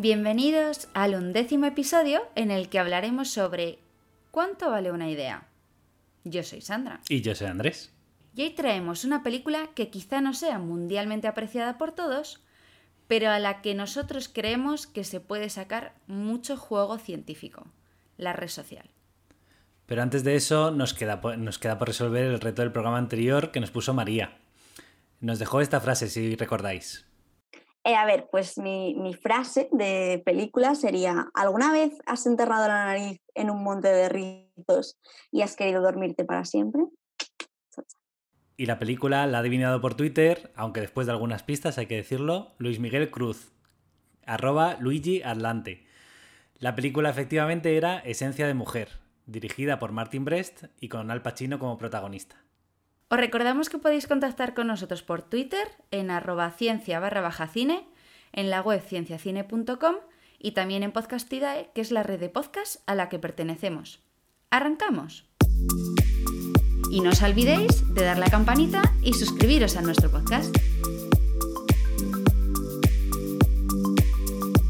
Bienvenidos al undécimo episodio en el que hablaremos sobre ¿cuánto vale una idea? Yo soy Sandra. Y yo soy Andrés. Y hoy traemos una película que quizá no sea mundialmente apreciada por todos, pero a la que nosotros creemos que se puede sacar mucho juego científico, la red social. Pero antes de eso nos queda, nos queda por resolver el reto del programa anterior que nos puso María. Nos dejó esta frase, si recordáis. Eh, a ver, pues mi, frase de película sería, ¿alguna vez has enterrado la nariz en un monte de rizos y has querido dormirte para siempre? Y la película la ha adivinado por Twitter, aunque después de algunas pistas hay que decirlo, Luis Miguel Cruz, arroba Luigi Atlante. La película efectivamente era Esencia de Mujer, dirigida por Martin Brest y con Al Pacino como protagonista. Os recordamos que podéis contactar con nosotros por Twitter en arroba ciencia barra baja cine, en la web cienciacine.com y también en Podcastidae, que es la red de podcast a la que pertenecemos. ¡Arrancamos! Y no os olvidéis de dar la campanita y suscribiros a nuestro podcast.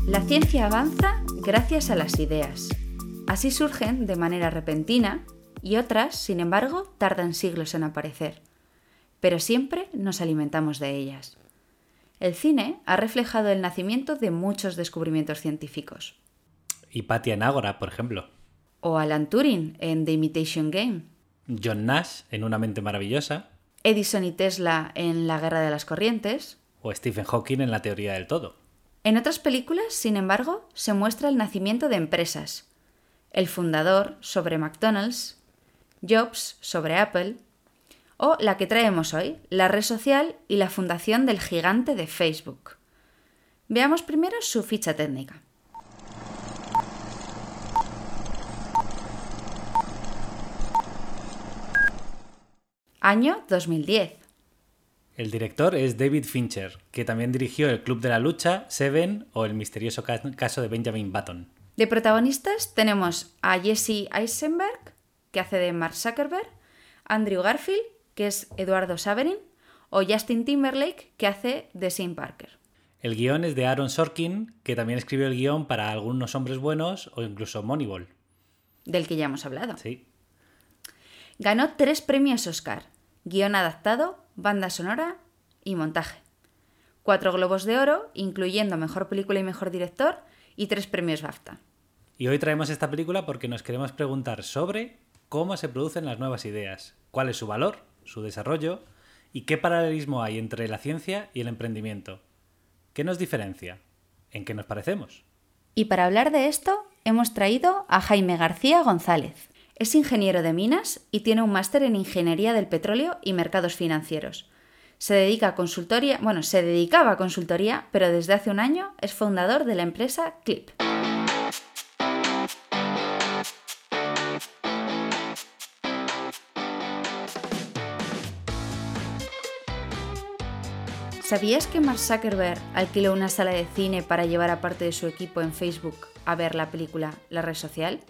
La ciencia avanza gracias a las ideas. Así surgen de manera repentina y otras, sin embargo, tardan siglos en aparecer. Pero siempre nos alimentamos de ellas. El cine ha reflejado el nacimiento de muchos descubrimientos científicos. Hipatia en Ágora, por ejemplo. O Alan Turing en The Imitation Game. John Nash en Una mente maravillosa. Edison y Tesla en La guerra de las corrientes. O Stephen Hawking en La teoría del todo. En otras películas, sin embargo, se muestra el nacimiento de empresas. El fundador sobre McDonald's, Jobs sobre Apple, o la que traemos hoy, la red social y la fundación del gigante de Facebook. Veamos primero su ficha técnica. Año 2010. El director es David Fincher, que también dirigió El Club de la Lucha, Seven o El misterioso caso de Benjamin Button. De protagonistas tenemos a Jesse Eisenberg, que hace de Mark Zuckerberg, Andrew Garfield, que es Eduardo Saverin, o Justin Timberlake, que hace de Shane Parker. El guion es de Aaron Sorkin, que también escribió el guion para Algunos Hombres Buenos o incluso Moneyball. Del que ya hemos hablado. Sí. Ganó tres premios Oscar, guion adaptado, banda sonora y montaje. Cuatro globos de oro, incluyendo Mejor Película y Mejor Director, y tres premios BAFTA. Y hoy traemos esta película porque nos queremos preguntar sobre cómo se producen las nuevas ideas, cuál es su valor, su desarrollo y qué paralelismo hay entre la ciencia y el emprendimiento. ¿Qué nos diferencia? ¿En qué nos parecemos? Y para hablar de esto, hemos traído a Jaime García González. Es ingeniero de minas y tiene un máster en Ingeniería del Petróleo y Mercados Financieros. Se dedica a consultoría, bueno, se dedicaba a consultoría, pero desde hace un año es fundador de la empresa Clip. ¿Sabías que Mark Zuckerberg alquiló una sala de cine para llevar a parte de su equipo en Facebook a ver la película La red social?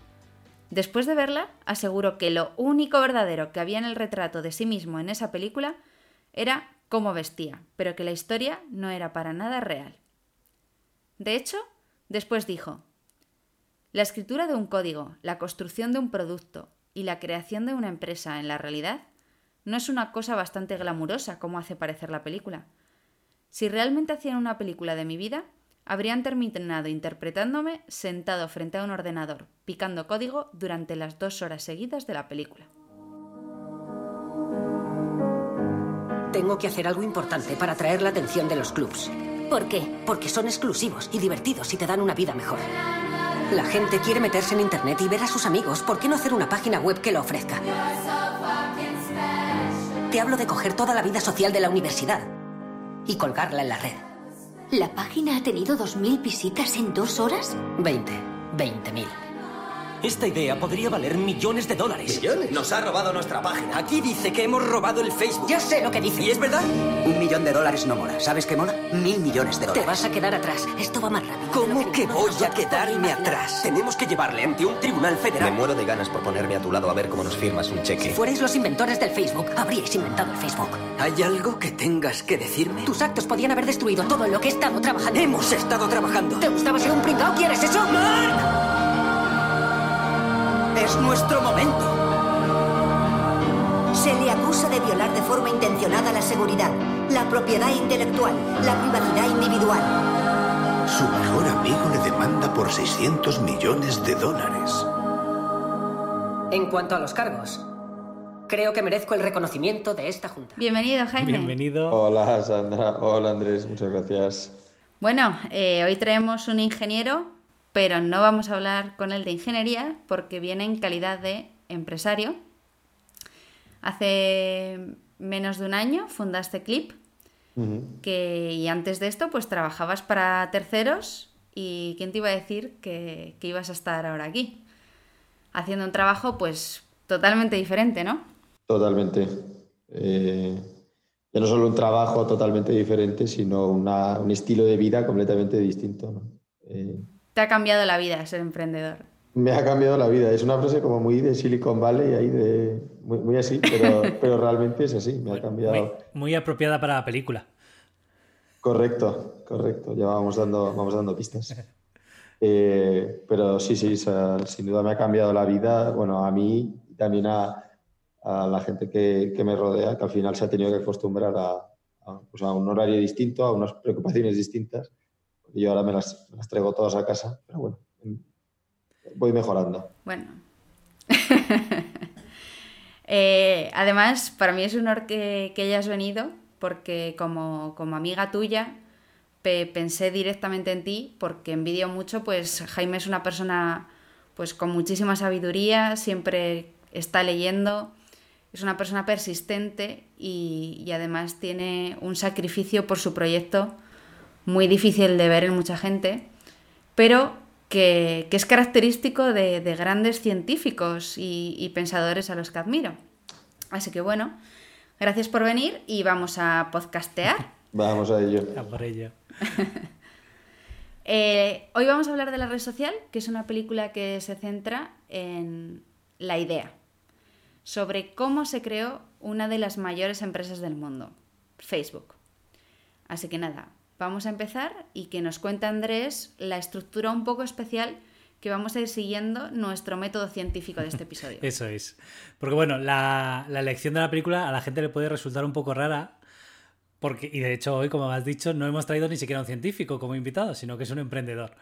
Después de verla, aseguró que lo único verdadero que había en el retrato de sí mismo en esa película era cómo vestía, pero que la historia no era para nada real. De hecho, después dijo, la escritura de un código, la construcción de un producto y la creación de una empresa en la realidad no es una cosa bastante glamurosa como hace parecer la película si realmente hacían una película de mi vida, habrían terminado interpretándome sentado frente a un ordenador, picando código durante las dos horas seguidas de la película. Tengo que hacer algo importante para atraer la atención de los clubs. ¿Por qué? Porque son exclusivos y divertidos y te dan una vida mejor. La gente quiere meterse en Internet y ver a sus amigos. ¿Por qué no hacer una página web que lo ofrezca? Te hablo de coger toda la vida social de la universidad y colgarla en la red. ¿La página ha tenido 2.000 visitas en dos horas? 20. 20.000. Esta idea podría valer millones de dólares. ¿Millones? Nos ha robado nuestra página. Aquí dice que hemos robado el Facebook. Ya sé lo que dice. ¿Y es verdad? Un millón de dólares no mola. ¿Sabes qué mola? Mil millones de Te dólares. vas a quedar atrás. Esto va más rápido. ¿Cómo que voy a quedarme atrás? Tenemos que llevarle ante un tribunal Me federal. muero de ganas por ponerme a tu lado a ver cómo nos firmas un Si cheque. fuerais los inventores del Facebook, habríais inventado el Facebook. ¿Hay algo que tengas que decirme? Tus actos podían haber destruido todo en lo que he estado trabajando. Hemos estado trabajando. ¿Te gustaba ser un pringao? ¿Quieres eso? Es nuestro momento. Se le acusa de violar de forma intencionada la seguridad, la propiedad intelectual, la privacidad individual. Su mejor amigo le demanda por 600 millones de dólares. En cuanto a los cargos, creo que merezco el reconocimiento de esta junta. Bienvenido, Jaime. Bienvenido. Hola Sandra, hola Andrés, muchas gracias. Bueno, eh, hoy traemos un ingeniero, pero no vamos a hablar con él de ingeniería porque viene en calidad de empresario. Hace menos de un año fundaste Clip, que, y antes de esto pues trabajabas para terceros y quién te iba a decir que, que ibas a estar ahora aquí, haciendo un trabajo pues totalmente diferente, ¿no? Totalmente. Eh, ya no solo un trabajo totalmente diferente, sino una- un estilo de vida completamente distinto. ¿no? Eh, Te ha cambiado la vida ser emprendedor. me ha cambiado la vida. Es una frase como muy de Silicon Valley, ahí de, muy, muy así, pero, pero realmente es así. Me ha cambiado. Muy, muy apropiada para la película. Correcto, correcto. Ya vamos dando, vamos dando pistas. Eh, pero sí, sí, o sea, sin duda me ha cambiado la vida, bueno, a mí y también a, a la gente que, que me rodea, que al final se ha tenido que acostumbrar a, a, pues, a un horario distinto, a unas preocupaciones distintas. Yo ahora me las, las traigo todas a casa, pero bueno, voy mejorando. Bueno. Eh, además, para mí es un honor que, hayas venido, porque como, como amiga tuya pe- pensé directamente en ti, porque envidio mucho, pues Jaime es una persona pues con muchísima sabiduría, siempre está leyendo, es una persona persistente y además tiene un sacrificio por su proyecto muy difícil de ver en mucha gente, pero que, que es característico de, de grandes científicos y, y pensadores a los que admiro. Así que bueno, gracias por venir y vamos a podcastear. Vamos a ello. A por ello. Eh, hoy vamos a hablar de La Red Social, que es una película que se centra en la idea, sobre cómo se creó una de las mayores empresas del mundo, Facebook. Así que nada, vamos a empezar y que nos cuente Andrés la estructura un poco especial que vamos a ir siguiendo nuestro método científico de este episodio. Eso es. Porque bueno, la, la elección de la película a la gente le puede resultar un poco rara. Porque, y de hecho hoy, como has dicho, no hemos traído ni siquiera un científico como invitado, sino que es un emprendedor.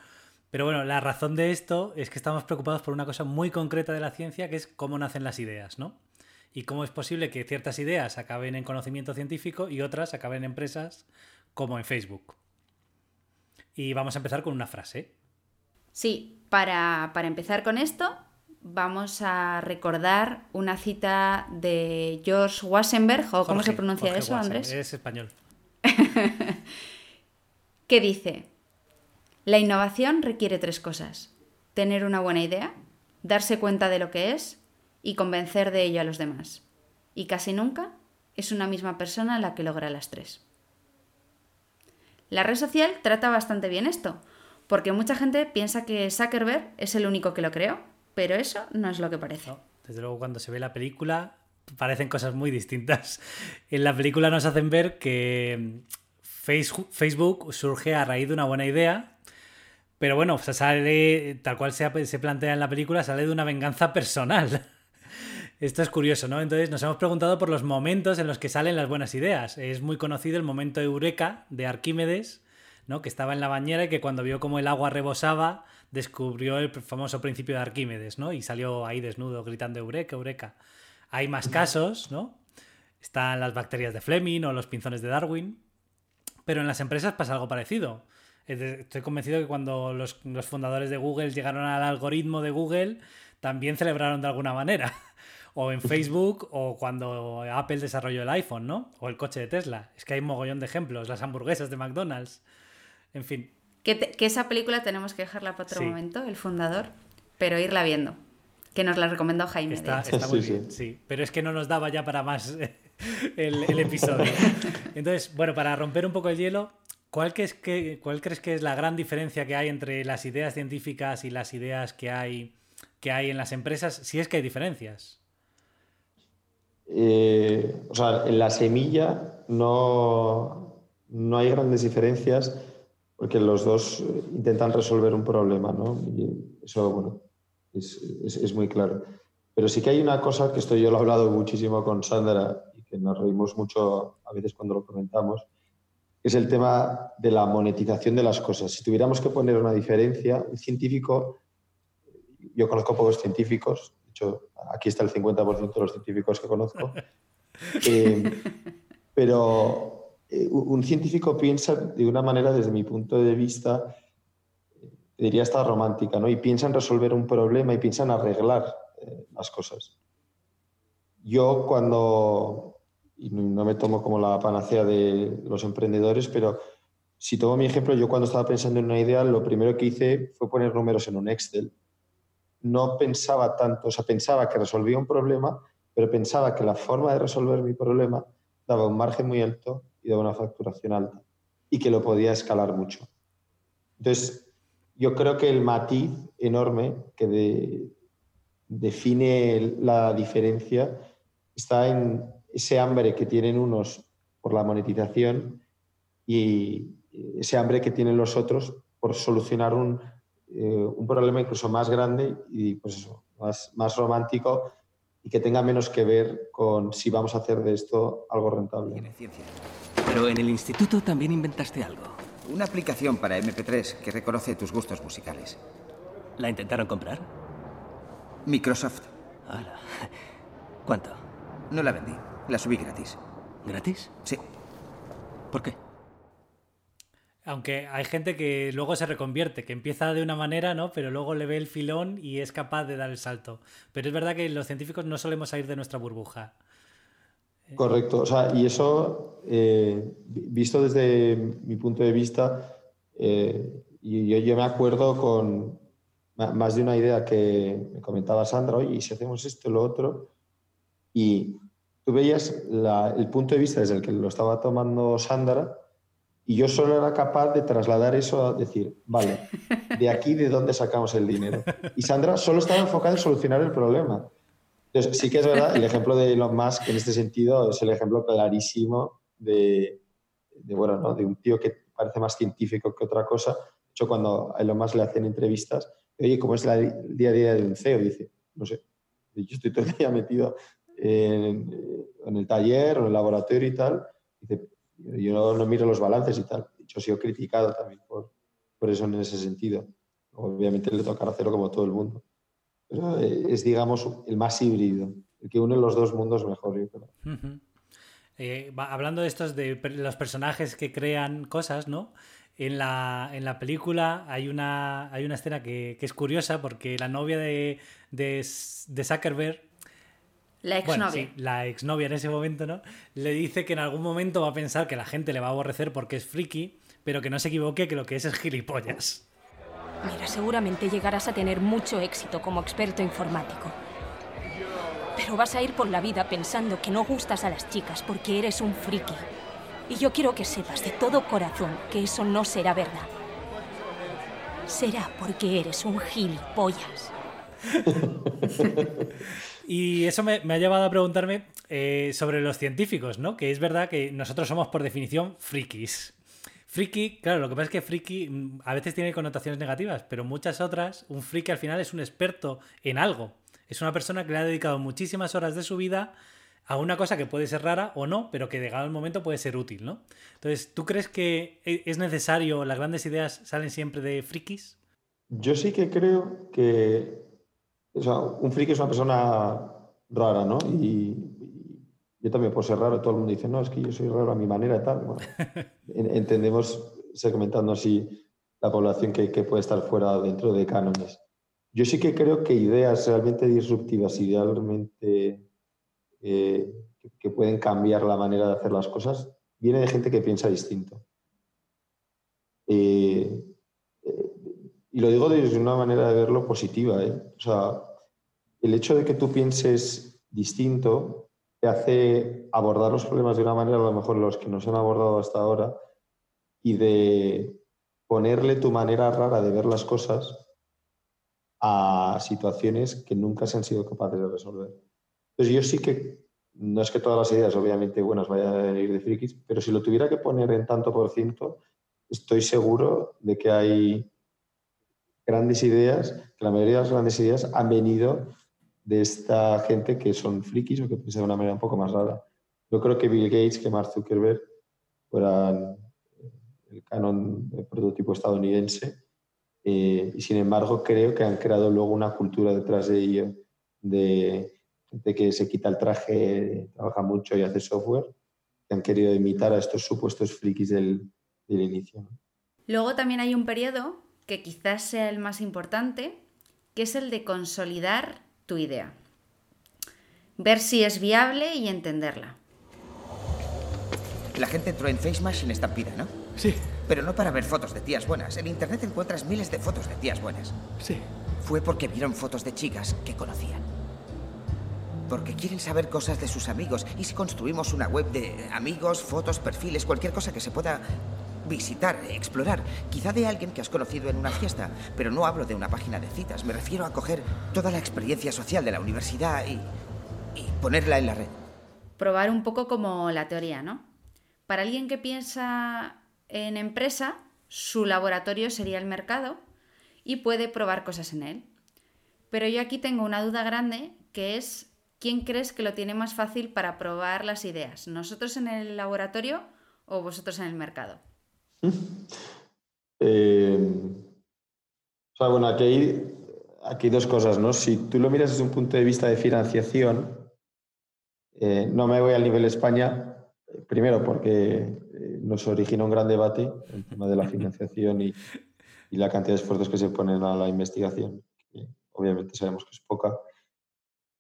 Pero bueno, la razón de esto es que estamos preocupados por una cosa muy concreta de la ciencia, que es cómo nacen las ideas, ¿no? Y cómo es posible que ciertas ideas acaben en conocimiento científico y otras acaben en empresas como en Facebook. Y vamos a empezar con una frase. Sí, para, para empezar con esto, vamos a recordar una cita de George Wassenberg, o cómo Jorge, se pronuncia Jorge eso, Andrés, Es español. que dice, la innovación requiere tres cosas, tener una buena idea, darse cuenta de lo que es y convencer de ello a los demás. Y casi nunca es una misma persona la que logra las tres. La red social trata bastante bien esto, porque mucha gente piensa que Zuckerberg es el único que lo creó, pero eso no es lo que parece. Desde luego, cuando se ve la película, parecen cosas muy distintas. En la película nos hacen ver que Face- Facebook surge a raíz de una buena idea, pero bueno, o sea, sale, tal cual se plantea en la película, sale de una venganza personal. Esto es curioso, ¿no? Entonces nos hemos preguntado por los momentos en los que salen las buenas ideas. Es muy conocido el momento eureka de Arquímedes, ¿no? Que estaba en la bañera y que cuando vio cómo el agua rebosaba, descubrió el famoso principio de Arquímedes, ¿no? Y salió ahí desnudo gritando Eureka, Eureka. Hay más casos, ¿no? Están las bacterias de Fleming o los pinzones de Darwin. Pero en las empresas pasa algo parecido. Estoy convencido que cuando los, los fundadores de Google llegaron al algoritmo de Google, también celebraron de alguna manera. O en Facebook, o cuando Apple desarrolló el iPhone, ¿no? O el coche de Tesla. Es que hay un mogollón de ejemplos. Las hamburguesas de McDonald's. En fin. Que, esa película tenemos que dejarla para otro momento, el fundador, pero irla viendo. Que nos la recomendó Jaime. Está, muy bien, sí. Pero es que no nos daba ya para más el, episodio. Entonces, bueno, para romper un poco el hielo, ¿cuál, que, ¿cuál crees que es la gran diferencia que hay entre las ideas científicas y las ideas que hay, que hay en las empresas? Si es que hay diferencias. Eh, o sea, en la semilla no, no hay grandes diferencias porque los dos intentan resolver un problema, ¿no? Y eso, bueno, es, es, muy claro. Pero sí que hay una cosa que esto yo lo he hablado muchísimo con Sandra y que nos reímos mucho a veces cuando lo comentamos, es el tema de la monetización de las cosas. Si tuviéramos que poner una diferencia, un científico, yo conozco pocos científicos, aquí está el 50% de los científicos que conozco. Eh, pero eh, un científico piensa de una manera, desde mi punto de vista, eh, diría hasta romántica, ¿no? Y piensa en resolver un problema y piensa en arreglar las cosas. Yo cuando, y no me tomo como la panacea de los emprendedores, pero si tomo mi ejemplo, yo cuando estaba pensando en una idea, lo primero que hice fue poner números en un Excel no pensaba tanto, o sea, pensaba que resolvía un problema, pero pensaba que la forma de resolver mi problema daba un margen muy alto y daba una facturación alta y que lo podía escalar mucho. Entonces, yo creo que el matiz enorme que define la diferencia está en ese hambre que tienen unos por la monetización y ese hambre que tienen los otros por solucionar un, eh, un problema incluso más grande y pues eso, más, más romántico y que tenga menos que ver con si vamos a hacer de esto algo rentable. Pero en el instituto también inventaste algo. Una aplicación para MP3 que reconoce tus gustos musicales. ¿La intentaron comprar? Microsoft. ¿Cuánto? No la vendí. La subí gratis. ¿Gratis? Sí. ¿Por qué? Aunque hay gente que luego se reconvierte, que empieza de una manera, ¿no? Pero luego le ve el filón y es capaz de dar el salto. Pero es verdad que los científicos no solemos salir de nuestra burbuja. Correcto. O sea, y eso, eh, visto desde mi punto de vista, eh, yo, yo, me acuerdo con más de una idea que me comentaba Sandra, oye, ¿y si hacemos esto, lo otro? Y tú veías el punto de vista desde el que lo estaba tomando Sandra y yo solo era capaz de trasladar eso a decir, vale, de aquí de dónde sacamos el dinero. Y Sandra solo estaba enfocada en solucionar el problema. Entonces, sí que es verdad, el ejemplo de Elon Musk en este sentido es el ejemplo clarísimo de, de bueno, ¿no? de un tío que parece más científico que otra cosa. De hecho, cuando a Elon Musk le hacen entrevistas, oye, ¿cómo es el día a día de un CEO? Dice, no sé, yo estoy todo el día metido en, en el taller o en el laboratorio y tal. Dice, yo no, miro los balances y tal. Yo he sido criticado también por, por eso en ese sentido. Obviamente le tocará hacerlo como todo el mundo. Pero eh, es, digamos, el más híbrido, el que une los dos mundos mejor, yo creo. Eh, hablando de estos, de los personajes que crean cosas, ¿no? En la, en la película hay una, hay una escena que, que es curiosa porque la novia de, de, de Zuckerberg la exnovia. la exnovia en ese momento, ¿no? Le dice que en algún momento va a pensar que la gente le va a aborrecer porque es friki, pero que no se equivoque que lo que es es gilipollas. Mira, seguramente llegarás a tener mucho éxito como experto informático. Pero vas a ir por la vida pensando que no gustas a las chicas porque eres un friki. Y yo quiero que sepas de todo corazón que eso no será verdad. Será porque eres un gilipollas. Y eso me, ha llevado a preguntarme eh, sobre los científicos, ¿no? Que es verdad que nosotros somos por definición frikis. Friki, claro, lo que pasa es que friki mm, a veces tiene connotaciones negativas, pero muchas otras, un friki al final es un experto en algo. Es una persona que le ha dedicado muchísimas horas de su vida a una cosa que puede ser rara o no, pero que llegado el momento puede ser útil, ¿no? Entonces, ¿tú crees que e, es necesario, las grandes ideas salen siempre de frikis? Yo sí que creo que o sea, un friki es una persona rara, ¿no? Y, yo también puedo ser raro. Todo el mundo dice, no, es que yo soy raro a mi manera y tal. Bueno, entendemos, segmentando así, la población que, que puede estar fuera dentro de cánones. Yo sí que creo que ideas realmente disruptivas, idealmente eh, que pueden cambiar la manera de hacer las cosas, viene de gente que piensa distinto. Eh, y lo digo desde una manera de verlo positiva. O sea, el hecho de que tú pienses distinto te hace abordar los problemas de una manera a lo mejor los que nos han abordado hasta ahora y de ponerle tu manera rara de ver las cosas a situaciones que nunca se han sido capaces de resolver. Entonces yo sí que, no es que todas las ideas obviamente buenas vayan a venir de frikis, pero si lo tuviera que poner en tanto por ciento, estoy seguro de que hay grandes ideas, que la mayoría de las grandes ideas han venido de esta gente que son frikis o que piensan de una manera un poco más rara. Yo creo que Bill Gates, que Mark Zuckerberg fueran el canon de prototipo estadounidense eh, y sin embargo creo que han creado luego una cultura detrás de ello de gente que se quita el traje, trabaja mucho y hace software, que han querido imitar a estos supuestos frikis del, del inicio. Luego también hay un periodo que quizás sea el más importante, que es el de consolidar tu idea. Ver si es viable y entenderla. La gente entró en FaceMash sin estampida, ¿no? Sí. Pero no para ver fotos de tías buenas. En Internet encuentras miles de fotos de tías buenas. Sí. Fue porque vieron fotos de chicas que conocían. Porque quieren saber cosas de sus amigos. Y si construimos una web de amigos, fotos, perfiles, cualquier cosa que se pueda visitar, explorar, quizá de alguien que has conocido en una fiesta, pero no hablo de una página de citas, me refiero a coger toda la experiencia social de la universidad y, ponerla en la red. Probar un poco como la teoría, ¿no? Para alguien que piensa en empresa, su laboratorio sería el mercado y puede probar cosas en él. Pero yo aquí tengo una duda grande que es ¿quién crees que lo tiene más fácil para probar las ideas? ¿Nosotros en el laboratorio o vosotros en el mercado? Eh, o sea, bueno, aquí hay, aquí dos cosas, ¿no? Si tú lo miras desde un punto de vista de financiación, eh, no me voy al nivel España, primero porque eh, nos origina un gran debate el tema de la financiación y, y, la cantidad de esfuerzos que se ponen a la investigación, que obviamente sabemos que es poca.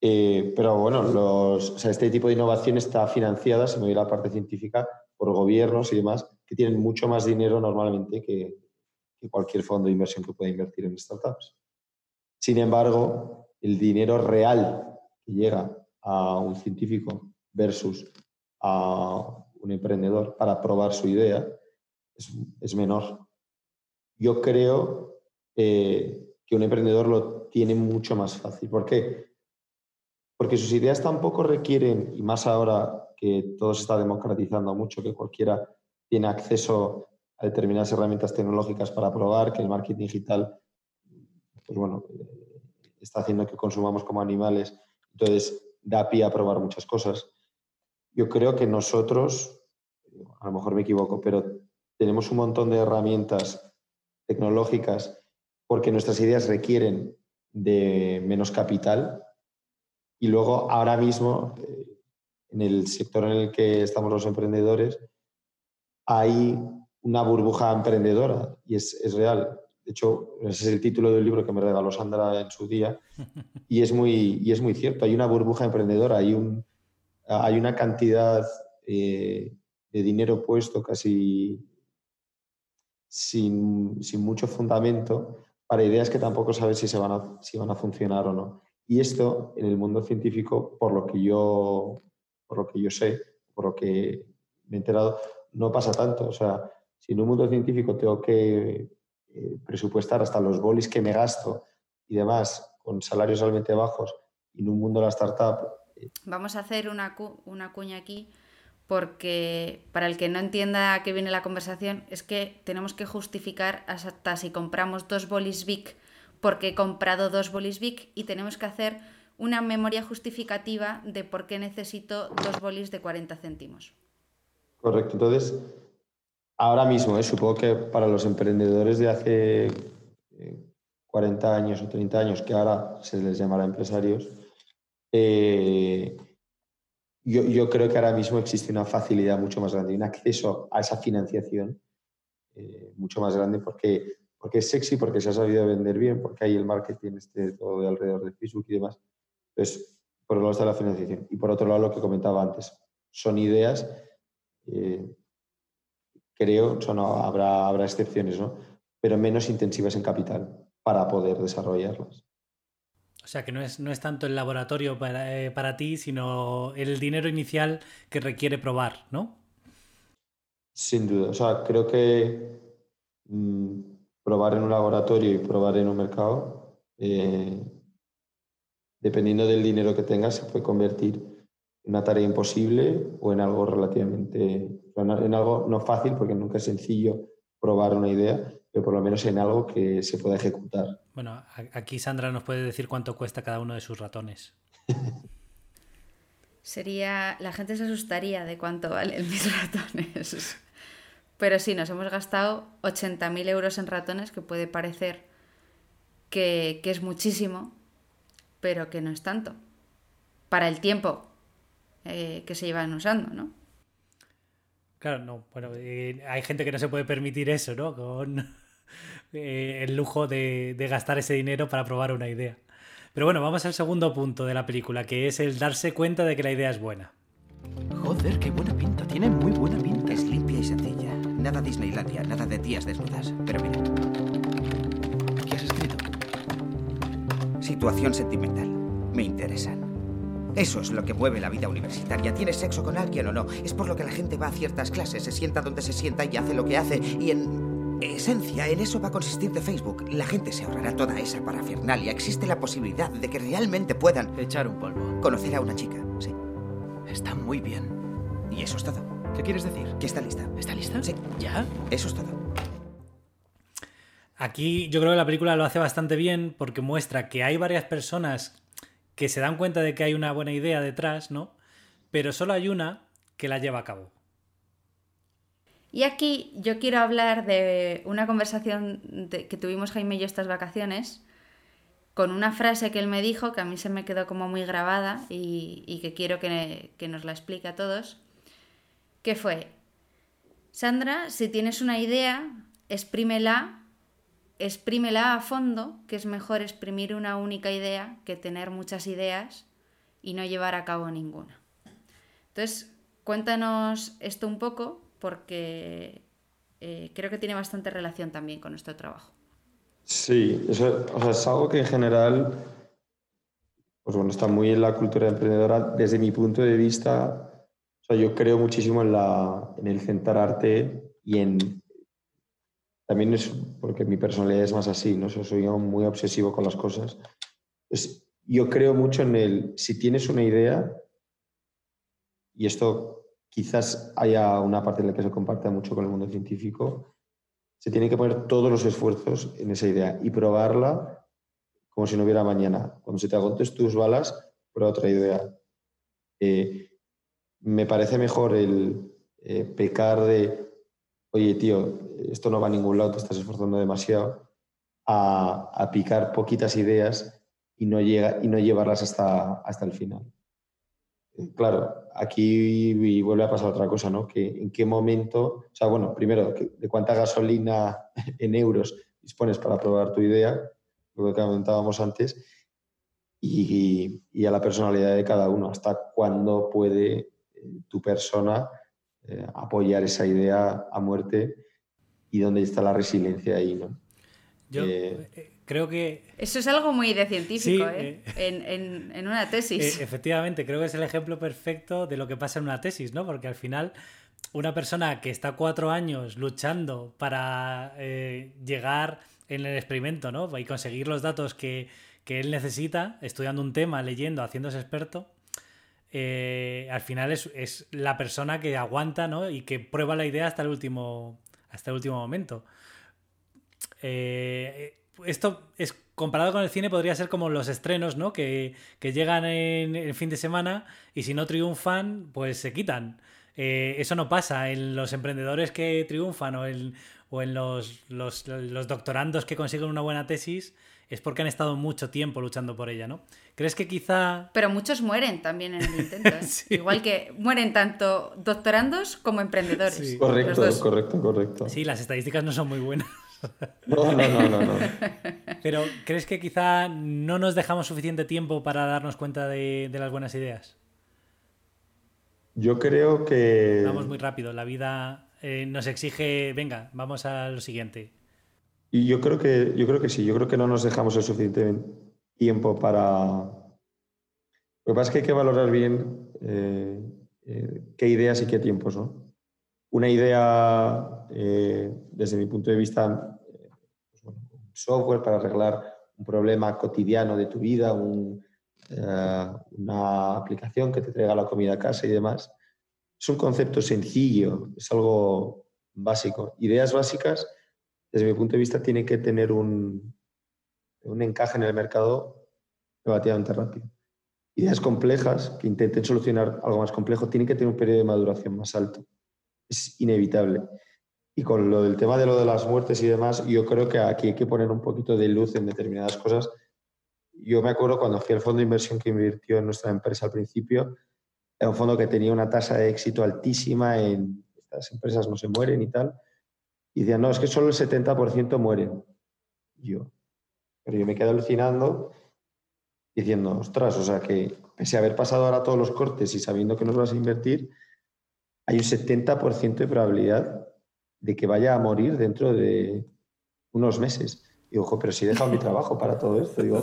pero bueno, los, o sea, este tipo de innovación está financiada, si me voy a la parte científica, por gobiernos y demás, que tienen mucho más dinero normalmente que, cualquier fondo de inversión que pueda invertir en startups. Sin embargo, el dinero real que llega a un científico versus a un emprendedor para probar su idea es, menor. Yo creo eh, que un emprendedor lo tiene mucho más fácil. ¿Por qué? Porque sus ideas tampoco requieren, y más ahora que todo se está democratizando mucho, que cualquiera tiene acceso a determinadas herramientas tecnológicas para probar, que el marketing digital, pues bueno, eh, está haciendo que consumamos como animales, entonces da pie a probar muchas cosas. Yo creo que nosotros, a lo mejor me equivoco, pero tenemos un montón de herramientas tecnológicas porque nuestras ideas requieren de menos capital y luego ahora mismo eh, en el sector en el que estamos los emprendedores hay una burbuja emprendedora y es, es, real. De hecho, ese es el título del libro que me regaló Sandra en su día y es muy, y es muy cierto. Hay una burbuja emprendedora, hay, un, hay una cantidad eh, de dinero puesto casi sin, sin, mucho fundamento para ideas que tampoco sabes si, se van a, si van a funcionar o no. Y esto en el mundo científico, por lo que yo, por lo que yo sé, por lo que me he enterado, no pasa tanto. O sea, si en un mundo científico tengo que eh, presupuestar hasta los bolis que me gasto y demás con salarios realmente bajos, y en un mundo de la startup... Eh, Vamos a hacer una, cuña aquí porque para el que no entienda a qué viene la conversación, es que tenemos que justificar hasta si compramos dos bolis Vic porque he comprado dos bolis Vic y tenemos que hacer una memoria justificativa de por qué necesito dos bolis de 40 céntimos. Correcto. Entonces, ahora mismo, ¿eh? supongo que para los emprendedores de hace 40 eh, años o 30 años, que ahora se les llamará empresarios, eh, yo, creo que ahora mismo existe una facilidad mucho más grande, un acceso a esa financiación mucho más grande porque, porque es sexy, porque se ha sabido vender bien, porque hay el marketing este todo de alrededor de Facebook y demás. Entonces, por un lado está la financiación. Y por otro lado, lo que comentaba antes, son ideas eh, creo, habrá, habrá excepciones, ¿no? pero menos intensivas en capital para poder desarrollarlas. O sea, que no es, no es tanto el laboratorio para, eh, para, ti, sino el dinero inicial que requiere probar, ¿no? Sin duda. O sea, creo que mm, probar en un laboratorio y probar en un mercado, eh, dependiendo del dinero que tengas, se puede convertir una tarea imposible o en algo relativamente, en algo no fácil, porque nunca es sencillo probar una idea, pero por lo menos en algo que se pueda ejecutar. Bueno, aquí Sandra nos puede decir cuánto cuesta cada uno de sus ratones. Sería, la gente se asustaría de cuánto valen mis ratones. Pero sí, nos hemos gastado 80.000 euros en ratones, que puede parecer que, que es muchísimo, pero que no es tanto. Para el tiempo eh, que se llevan usando, ¿no? Claro, no. Bueno, eh, hay gente que no se puede permitir eso, ¿no? Con eh, el lujo de, gastar ese dinero para probar una idea. Pero bueno, vamos al segundo punto de la película, que es el darse cuenta de que la idea es buena. Joder, qué buena pinta. Tiene muy buena pinta. Es limpia y sencilla. Nada Disneylandia, nada de tías desnudas. Pero mira. ¿Qué has escrito? Situación sentimental. Me interesan. Eso es lo que mueve la vida universitaria. ¿Tienes sexo con alguien o no? Es por lo que la gente va a ciertas clases, se sienta donde se sienta y hace lo que hace. Y en esencia, en eso va a consistir de Facebook. La gente se ahorrará toda esa parafernalia. Existe la posibilidad de que realmente puedan... Echar un polvo. Conocer a una chica, sí. Está muy bien. Y eso es todo. ¿Qué quieres decir? Que está lista. ¿Está lista? Sí. ¿Ya? Eso es todo. Aquí yo creo que la película lo hace bastante bien porque muestra que hay varias personas que se dan cuenta de que hay una buena idea detrás, ¿no? Pero solo hay una que la lleva a cabo. Y aquí yo quiero hablar de una conversación que tuvimos Jaime y yo estas vacaciones, con una frase que él me dijo, que a mí se me quedó como muy grabada y, que quiero que, que nos la explique a todos, que fue, Sandra, si tienes una idea, exprímela exprímela a fondo, que es mejor exprimir una única idea que tener muchas ideas y no llevar a cabo ninguna. Entonces, cuéntanos esto un poco porque eh, creo que tiene bastante relación también con nuestro trabajo. Sí, eso, es algo que en general pues bueno, está muy en la cultura emprendedora. Desde mi punto de vista, o sea, yo creo muchísimo en, la, en el centrarte y en también es porque mi personalidad es más así, ¿no? soy muy obsesivo con las cosas. yo creo mucho en el, si tienes una idea, y esto quizás haya una parte en la que se comparte mucho con el mundo científico, se tienen que poner todos los esfuerzos en esa idea y probarla como si no hubiera mañana. Cuando se te agotes tus balas, prueba otra idea. Eh, me parece mejor el eh, pecar de oye, tío, esto no va a ningún lado, te estás esforzando demasiado, a, picar poquitas ideas y no, llega, y no llevarlas hasta, hasta el final. Claro, aquí vuelve a pasar otra cosa, ¿no? Que en qué momento, o sea, bueno, primero, de cuánta gasolina en euros dispones para probar tu idea, lo que comentábamos antes, y, y a la personalidad de cada uno, hasta cuándo puede eh, tu persona eh, apoyar esa idea a muerte y dónde está la resiliencia ahí, ¿no? Yo eh, eh, creo que... Eso es algo muy de científico, ¿eh? En, en, una tesis. efectivamente, creo que es el ejemplo perfecto de lo que pasa en una tesis, ¿no? Porque al final una persona que está cuatro años luchando para llegar en el experimento, ¿no? Y conseguir los datos que, que él necesita, estudiando un tema, leyendo, haciéndose experto, eh, al final es, la persona que aguanta ¿no? y que prueba la idea hasta el último, hasta el último momento. Eh, esto es comparado con el cine podría ser como los estrenos, ¿no? Que, llegan en el fin de semana y si no triunfan, pues se quitan. Eh, eso no pasa en los emprendedores que triunfan o en, o en los, los, doctorandos que consiguen una buena tesis, es porque han estado mucho tiempo luchando por ella, ¿no? ¿Crees que quizá... Pero muchos mueren también en el intento, ¿eh? Igual que mueren tanto doctorandos como emprendedores. Correcto, correcto, correcto. Sí, las estadísticas no son muy buenas. No, no, no, no, no. Pero ¿crees que quizá no nos dejamos suficiente tiempo para darnos cuenta de, las buenas ideas? Yo creo que... Vamos muy rápido, la vida eh, nos exige, venga, vamos a lo siguiente. Y yo creo que, yo creo que sí, yo creo que no nos dejamos el suficiente tiempo para... Lo que pasa es que hay que valorar bien eh, eh, qué ideas y qué tiempos, ¿no? Una idea, desde mi punto de vista, pues un software para arreglar un problema cotidiano de tu vida, una aplicación que te traiga la comida a casa y demás, es un concepto sencillo, es algo básico. Ideas básicas, desde mi punto de vista, tienen que tener un, un encaje en el mercado relativamente rápido. Ideas complejas que intenten solucionar algo más complejo tienen que tener un periodo de maduración más alto. Es inevitable. Y con lo del tema de lo de las muertes y demás, yo creo que aquí hay que poner un poquito de luz en determinadas cosas. Yo me acuerdo cuando fui al fondo de inversión que invirtió en nuestra empresa al principio, era un fondo que tenía una tasa de éxito altísima en estas empresas no se mueren y tal. Y decían, no, es que solo el 70% mueren. yo, pero yo me quedé alucinando diciendo, ostras, o sea que pese a haber pasado ahora todos los cortes y sabiendo que nos vas a invertir, hay un 70% de probabilidad de que vaya a morir dentro de unos meses. Y ojo, pero si he dejado mi trabajo para todo esto, digo,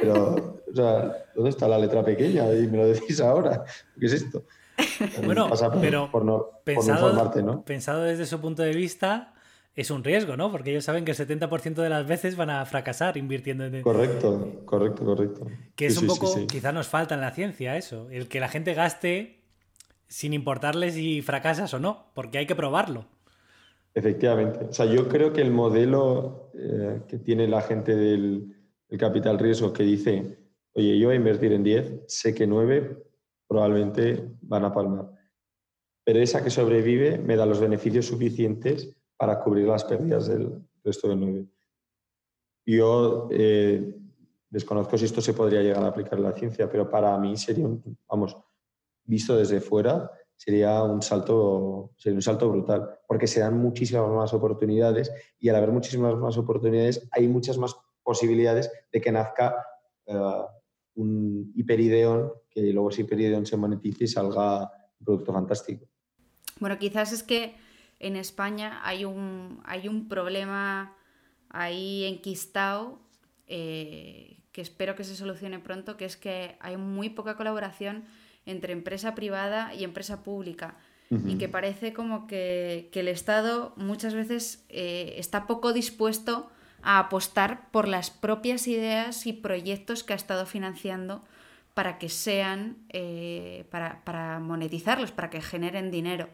pero o sea, ¿dónde está la letra pequeña? Y me lo decís ahora. ¿Qué es esto? Bueno, pero pensado, pensado desde su punto de vista, es un riesgo, ¿no? Porque ellos saben que el 70% de las veces van a fracasar invirtiendo en... Correcto, correcto, correcto. Que es un poco, quizá nos falta en la ciencia eso, el que la gente gaste sin importarles si fracasas o no, porque hay que probarlo. Efectivamente. O sea, yo creo que el modelo eh, que tiene la gente del, del capital riesgo que dice oye, yo voy a invertir en 10, sé que 9 probablemente van a palmar. Pero esa que sobrevive me da los beneficios suficientes para cubrir las pérdidas del resto de 9. Yo eh, desconozco si esto se podría llegar a aplicar en la ciencia, pero para mí sería un, vamos, visto desde fuera, sería un salto, sería un salto brutal, porque se dan muchísimas más oportunidades y al haber muchísimas más oportunidades hay muchas más posibilidades de que nazca eh, un hiperideón, que luego ese hiperideón se monetice y salga un producto fantástico. Bueno, quizás es que en España hay un, hay un problema ahí enquistado eh, que espero que se solucione pronto, que es que hay muy poca colaboración entre empresa privada y empresa pública. Y que parece como que, el Estado muchas veces eh, está poco dispuesto a apostar por las propias ideas y proyectos que ha estado financiando para que sean, eh, para, monetizarlos, para que generen dinero.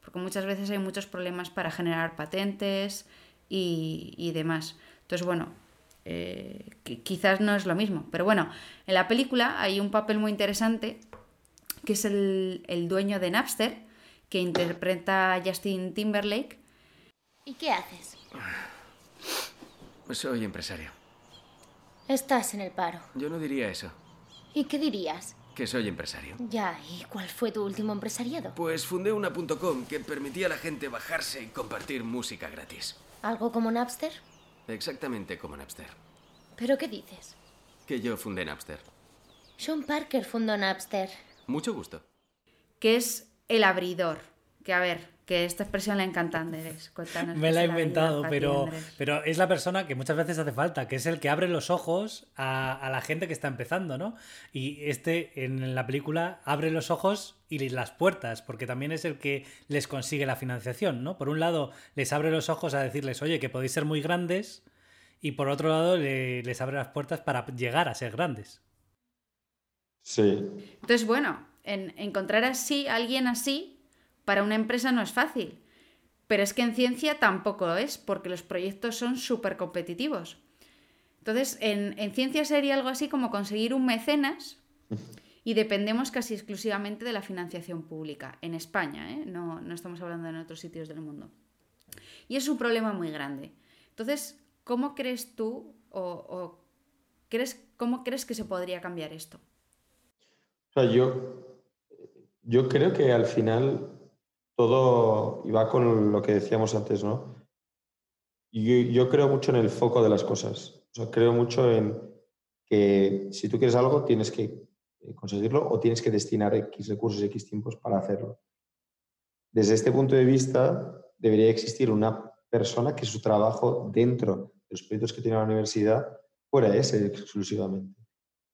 Porque muchas veces hay muchos problemas para generar patentes y, demás. Entonces, bueno, eh, quizás no es lo mismo. Pero bueno, en la película hay un papel muy interesante que es el, el dueño de Napster, que interpreta Justin Timberlake. ¿Y qué haces? Soy empresario. Estás en el paro. Yo no diría eso. ¿Y qué dirías? Que soy empresario. Ya, ¿y cuál fue tu último empresariado? Pues fundé una .com que permitía a la gente bajarse y compartir música gratis. ¿Algo como Napster? Exactamente como Napster. ¿Pero qué dices? Que yo fundé Napster. Sean Parker fundó Napster. Mucho gusto. ¿Qué es el abridor? Que a ver, que esta expresión le encanta a Andrés. Me la he inventado, pero, pero es la persona que muchas veces hace falta, que es el que abre los ojos a, la gente que está empezando, ¿no? Y este en la película abre los ojos y las puertas, porque también es el que les consigue la financiación, ¿no? Por un lado, les abre los ojos a decirles, oye, que podéis ser muy grandes, y por otro lado, les abre las puertas para llegar a ser grandes. Sí. Entonces, bueno, en, encontrar así, alguien así, para una empresa no es fácil. Pero es que en ciencia tampoco lo es, porque los proyectos son súper competitivos. Entonces, en, en ciencia sería algo así como conseguir un mecenas y dependemos casi exclusivamente de la financiación pública, en España, ¿eh? no, no estamos hablando en otros sitios del mundo. Y es un problema muy grande. Entonces, ¿cómo crees tú o, o crees, cómo crees que se podría cambiar esto? O sea, yo, yo creo que al final todo y va con lo que decíamos antes, ¿no? Yo, creo mucho en el foco de las cosas. Creo mucho en que si tú quieres algo, tienes que eh, conseguirlo o tienes que destinar X recursos, X tiempos para hacerlo. Desde este punto de vista, debería existir una persona que su trabajo dentro de los proyectos que tiene la universidad fuera ese exclusivamente.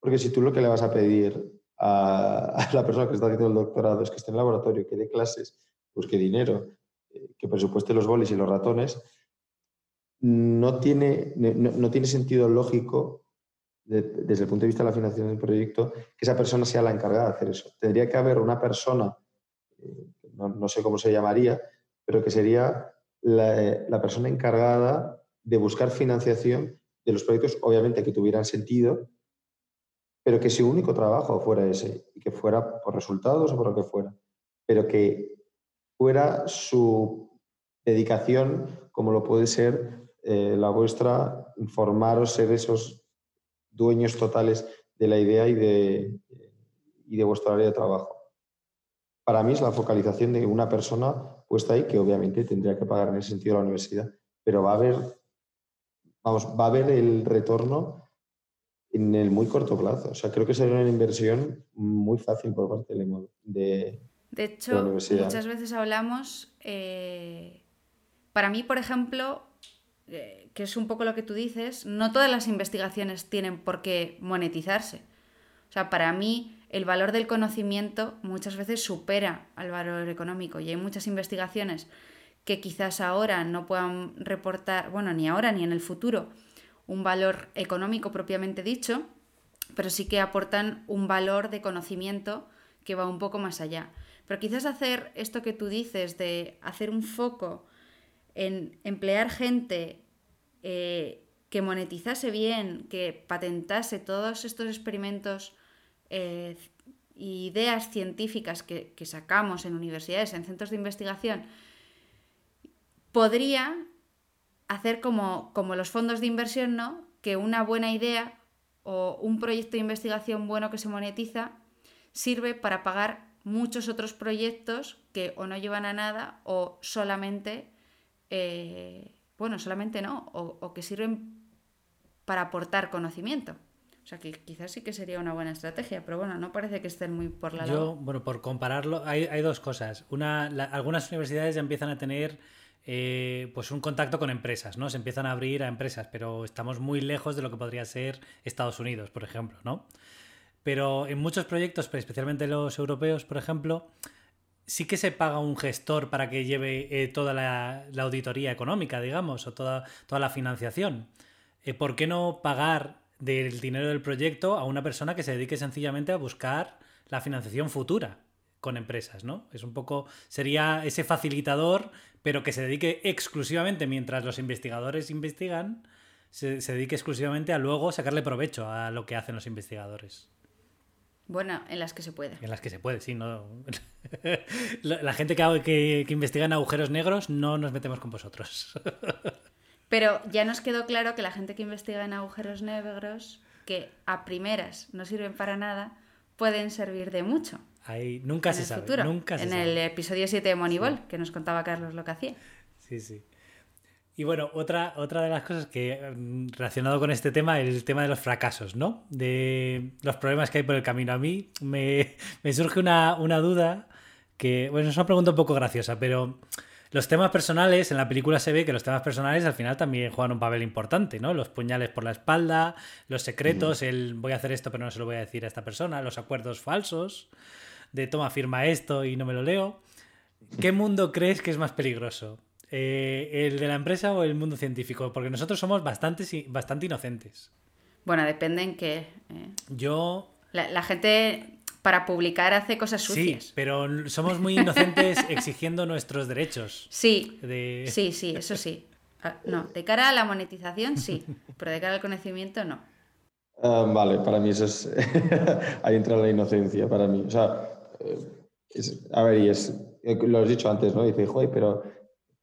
Porque si tú lo que le vas a pedir a, la persona que está haciendo el doctorado es que esté en el laboratorio, que dé clases, busque dinero, eh, que presupueste los bolis y los ratones, no tiene, no, tiene sentido lógico desde el punto de vista de la financiación del proyecto que esa persona sea la encargada de hacer eso. Tendría que haber una persona, eh, no, sé cómo se llamaría, pero que sería la, la, persona encargada de buscar financiación de los proyectos, obviamente que tuvieran sentido, pero que su único trabajo fuera ese y que fuera por resultados o por lo que fuera, pero que fuera su dedicación como lo puede ser eh, la vuestra, informaros, ser esos dueños totales de la idea y de, y de vuestro área de trabajo. Para mí es la focalización de una persona puesta ahí, que obviamente tendría que pagar en ese sentido la universidad, pero va a haber, vamos, va a haber el retorno en el muy corto plazo. O sea, creo que sería una inversión muy fácil por parte de, de hecho, muchas veces hablamos, eh, para mí, por ejemplo, eh, que es un poco lo que tú dices, no todas las investigaciones tienen por qué monetizarse. O sea, para mí el valor del conocimiento muchas veces supera al valor económico y hay muchas investigaciones que quizás ahora no puedan reportar, bueno, ni ahora ni en el futuro, un valor económico propiamente dicho, pero sí que aportan un valor de conocimiento que va un poco más allá. Pero quizás hacer esto que tú dices de hacer un foco en emplear gente eh, que monetizase bien, que patentase todos estos experimentos e ideas científicas que, sacamos en universidades, en centros de investigación, podría hacer como, como los fondos de inversión, ¿no? Que una buena idea o un proyecto de investigación bueno que se monetiza sirve para pagar muchos otros proyectos que o no llevan a nada o solamente eh, bueno, solamente no, o, que sirven para aportar conocimiento. O sea, que quizás sí que sería una buena estrategia, pero bueno, no parece que estén muy por la Yo, bueno, por compararlo, hay, dos cosas. Una, algunas universidades ya empiezan a tener eh, pues un contacto con empresas, ¿no? Se empiezan a abrir a empresas, pero estamos muy lejos de lo que podría ser Estados Unidos, por ejemplo, ¿no? Pero en muchos proyectos, especialmente los europeos, por ejemplo, sí que se paga un gestor para que lleve eh, toda la, auditoría económica, digamos, o toda, toda la financiación. Eh, ¿Por qué no pagar del dinero del proyecto a una persona que se dedique sencillamente a buscar la financiación futura con empresas, ¿no? Es un poco, sería ese facilitador, pero que se dedique exclusivamente, mientras los investigadores investigan, se dedique exclusivamente a luego sacarle provecho a lo que hacen los investigadores. Bueno, en las que se puede. En las que se puede, sí. No... la, gente que, que, que, investiga en agujeros negros, no nos metemos con vosotros. Pero ya nos quedó claro que la gente que investiga en agujeros negros, que a primeras no sirven para nada, pueden servir de mucho. Ahí, nunca se sabe. Nunca en el episodio 7 de Moneyball, que nos contaba Carlos lo que hacía. Sí, sí. Y bueno, otra, otra de las cosas que, mm, relacionado con este tema, el tema de los fracasos, ¿no? De los problemas que hay por el camino. A mí me, surge una, duda que, bueno, es una pregunta un poco graciosa, pero los temas personales, en la película se ve que los temas personales al final también juegan un papel importante, ¿no? Los puñales por la espalda, los secretos, el voy a hacer esto pero no se lo voy a decir a esta persona, los acuerdos falsos, de toma, firma esto y no me lo leo. ¿Qué mundo crees que es más peligroso? Eh, ¿El de la empresa o el mundo científico? Porque nosotros somos bastante, bastante inocentes. Bueno, depende en qué. Eh. Yo. La, gente. para publicar hace cosas Sí, sucias. pero somos muy inocentes exigiendo nuestros derechos. Sí, De- sí, sí, eso sí. Ah, No, de cara a la monetización sí, pero de cara al conocimiento no. Ah, vale, para mí eso es. Ahí entra la inocencia, para mí. O sea, eh, es- a ver, y es. Lo has dicho antes, ¿no? Dice, joder, pero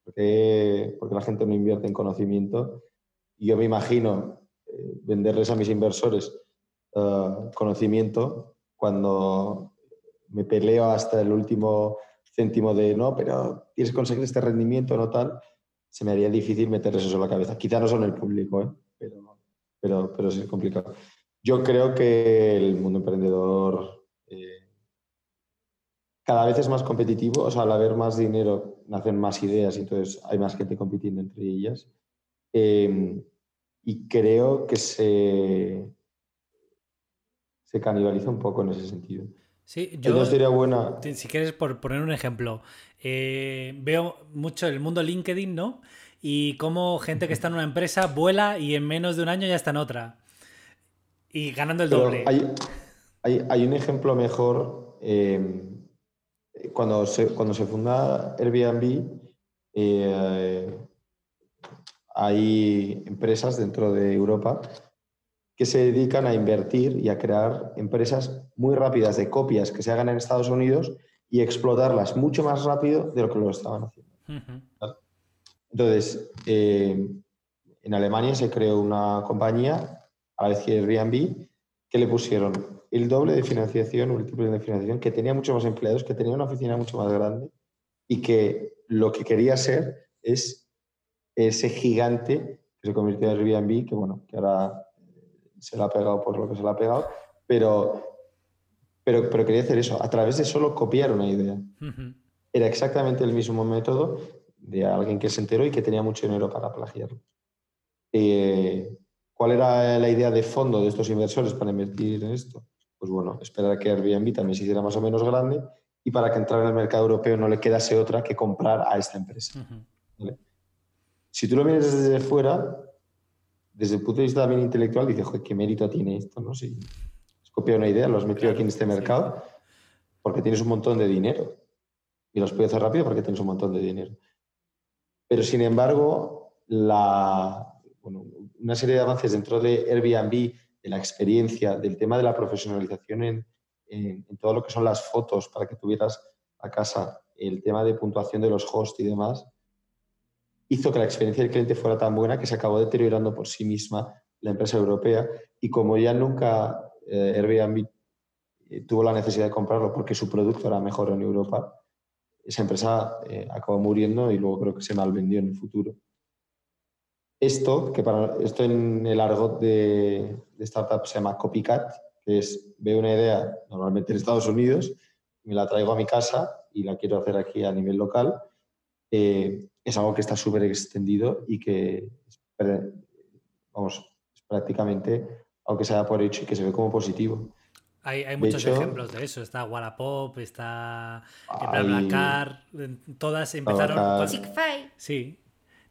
¿por qué, por qué la gente no invierte en conocimiento? Y yo me imagino eh, venderles a mis inversores ah, conocimiento cuando me peleo hasta el último céntimo de no, pero tienes que conseguir este rendimiento, no tal. Se me haría difícil meterles eso en la cabeza. Quizá no son el público, ¿eh? pero, pero, pero sí es complicado. Yo creo que el mundo emprendedor eh, cada vez es más competitivo, o sea, al haber más dinero nacen más ideas y entonces hay más gente compitiendo entre ellas. Eh, y creo que se, se canibaliza un poco en ese sentido. Sí, Entonces sería buena. Si quieres, por poner un ejemplo, eh, veo mucho el mundo LinkedIn, ¿no? Y cómo gente que está en una empresa vuela y en menos de un año ya está en otra. Y ganando el Pero doble. Hay, hay, hay un ejemplo mejor. eh, cuando, se, cuando se funda Airbnb, eh, hay empresas dentro de Europa que se dedican a invertir y a crear empresas muy rápidas de copias que se hagan en Estados Unidos y explotarlas mucho más rápido de lo que lo estaban haciendo. Entonces, eh, en Alemania se creó una compañía, a la vez que Airbnb, que le pusieron el doble de financiación triple de financiación, que tenía muchos más empleados, que tenía una oficina mucho más grande y que lo que quería ser es ese gigante que se convirtió en Airbnb, que bueno, que ahora se la ha pegado por lo que se la ha pegado, pero, pero, pero quería hacer eso, a través de solo copiar una idea. Era exactamente el mismo método de alguien que se enteró y que tenía mucho dinero para plagiarlo. Eh, ¿Cuál era la idea de fondo de estos inversores para invertir en esto? Pues bueno, esperar a que Airbnb también se hiciera más o menos grande y para que entrara en el mercado europeo no le quedase otra que comprar a esta empresa. Si tú lo miras desde fuera, desde el punto de vista también intelectual, dices, joder, ¿qué mérito tiene esto? ¿no? Si has copiado una idea, lo has metido aquí en este mercado porque tienes un montón de dinero y los puedes hacer rápido porque tienes un montón de dinero. Pero sin embargo, la, bueno, una serie de avances dentro de Airbnb, de la experiencia, del tema de la profesionalización en, todo lo que son las fotos para que tuvieras a casa, el tema de puntuación de los hosts y demás, hizo que la experiencia del cliente fuera tan buena que se acabó deteriorando por sí misma la empresa europea y como ya nunca eh, Airbnb eh, tuvo la necesidad de comprarlo porque su producto era mejor en Europa, esa empresa eh, acabó muriendo y luego creo que se malvendió en el futuro. Esto, que para, esto en el argot de, de startup se llama copycat, que es veo una idea normalmente en Estados Unidos, me la traigo a mi casa y la quiero hacer aquí a nivel local. eh, es algo que está súper extendido y que vamos, es prácticamente algo que se da por hecho y que se ve como positivo. Hay, hay De muchos hecho, ejemplos de eso. Está Wallapop, está Hay- BlaBlaCar. Todas empezaron. Con-. Sí.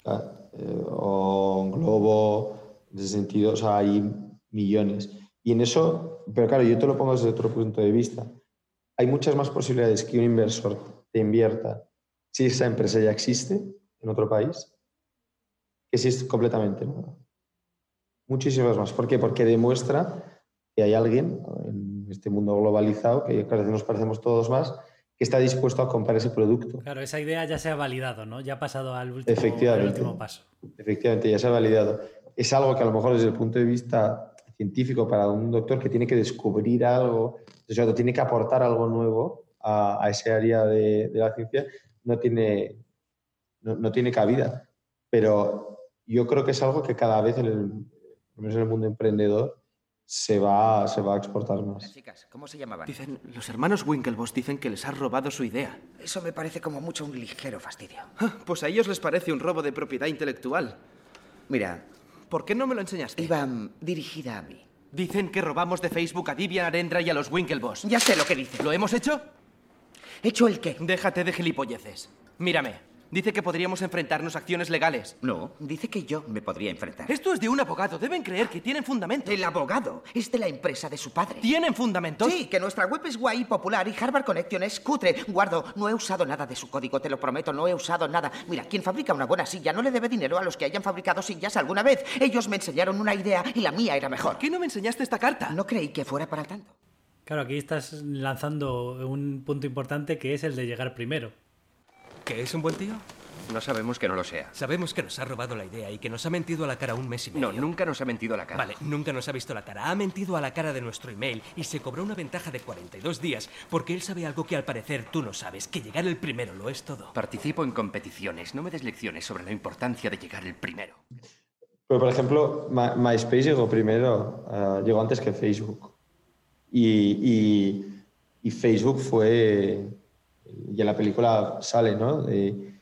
Eh, o Globo, en ese sentido, o sea, hay millones. Y en eso, pero claro, yo te lo pongo desde otro punto de vista. Hay muchas más posibilidades que un inversor te invierta si esa empresa ya existe en otro país que si es completamente nueva. Muchísimas más. ¿Por qué? Porque demuestra que hay alguien en este mundo globalizado, que cada vez nos parecemos todos más, está dispuesto a comprar ese producto. Claro, esa idea ya se ha validado, ¿no? Ya ha pasado al último, al Efectivamente. último paso. Efectivamente, ya se ha validado. Es algo que a lo mejor desde el punto de vista científico para un doctor que tiene que descubrir algo, o sea, tiene que aportar algo nuevo a, a ese área de, de la ciencia, no tiene, no, no tiene cabida. Pero yo creo que es algo que cada vez en el, en el mundo emprendedor se va, se va a exportar más. Chicas, ¿cómo se llamaban? Dicen, los hermanos Winklevoss dicen que les has robado su idea. Eso me parece como mucho un ligero fastidio. Ah, Pues a ellos les parece un robo de propiedad intelectual. Mira, ¿Por qué no me lo enseñaste? iba dirigida a mí. Dicen que robamos de Facebook a Vivian Arendra y a los Winklevoss. Ya sé lo que dice. ¿Lo hemos hecho? ¿Hecho el qué? Déjate de gilipolleces. Mírame. Dice que podríamos enfrentarnos a acciones legales. No, dice que yo me podría enfrentar. Esto es de un abogado. Deben creer que tienen fundamento. El abogado es de la empresa de su padre. ¿Tienen fundamentos? Sí, que nuestra web es guay, popular y Harvard Connection es cutre. Guardo, no he usado nada de su código, te lo prometo, no he usado nada. Mira, quien fabrica una buena silla no le debe dinero a los que hayan fabricado sillas alguna vez. Ellos me enseñaron una idea y la mía era mejor. ¿Por qué no me enseñaste esta carta? No creí que fuera para tanto. Claro, aquí estás lanzando un punto importante que es el de llegar primero. ¿Que es un buen tío? No sabemos que no lo sea. Sabemos que nos ha robado la idea y que nos ha mentido a la cara un mes y medio. No, nunca nos ha mentido a la cara. Vale, nunca nos ha visto la cara. Ha mentido a la cara de nuestro email y se cobró una ventaja de 42 días porque él sabe algo que al parecer tú no sabes, que llegar el primero lo es todo. Participo en competiciones. No me des lecciones sobre la importancia de llegar el primero. Pero, por ejemplo, My- MySpace llegó primero, eh, llegó antes que Facebook. Y, y- y Facebook fue, y en la película sale, ¿no? De-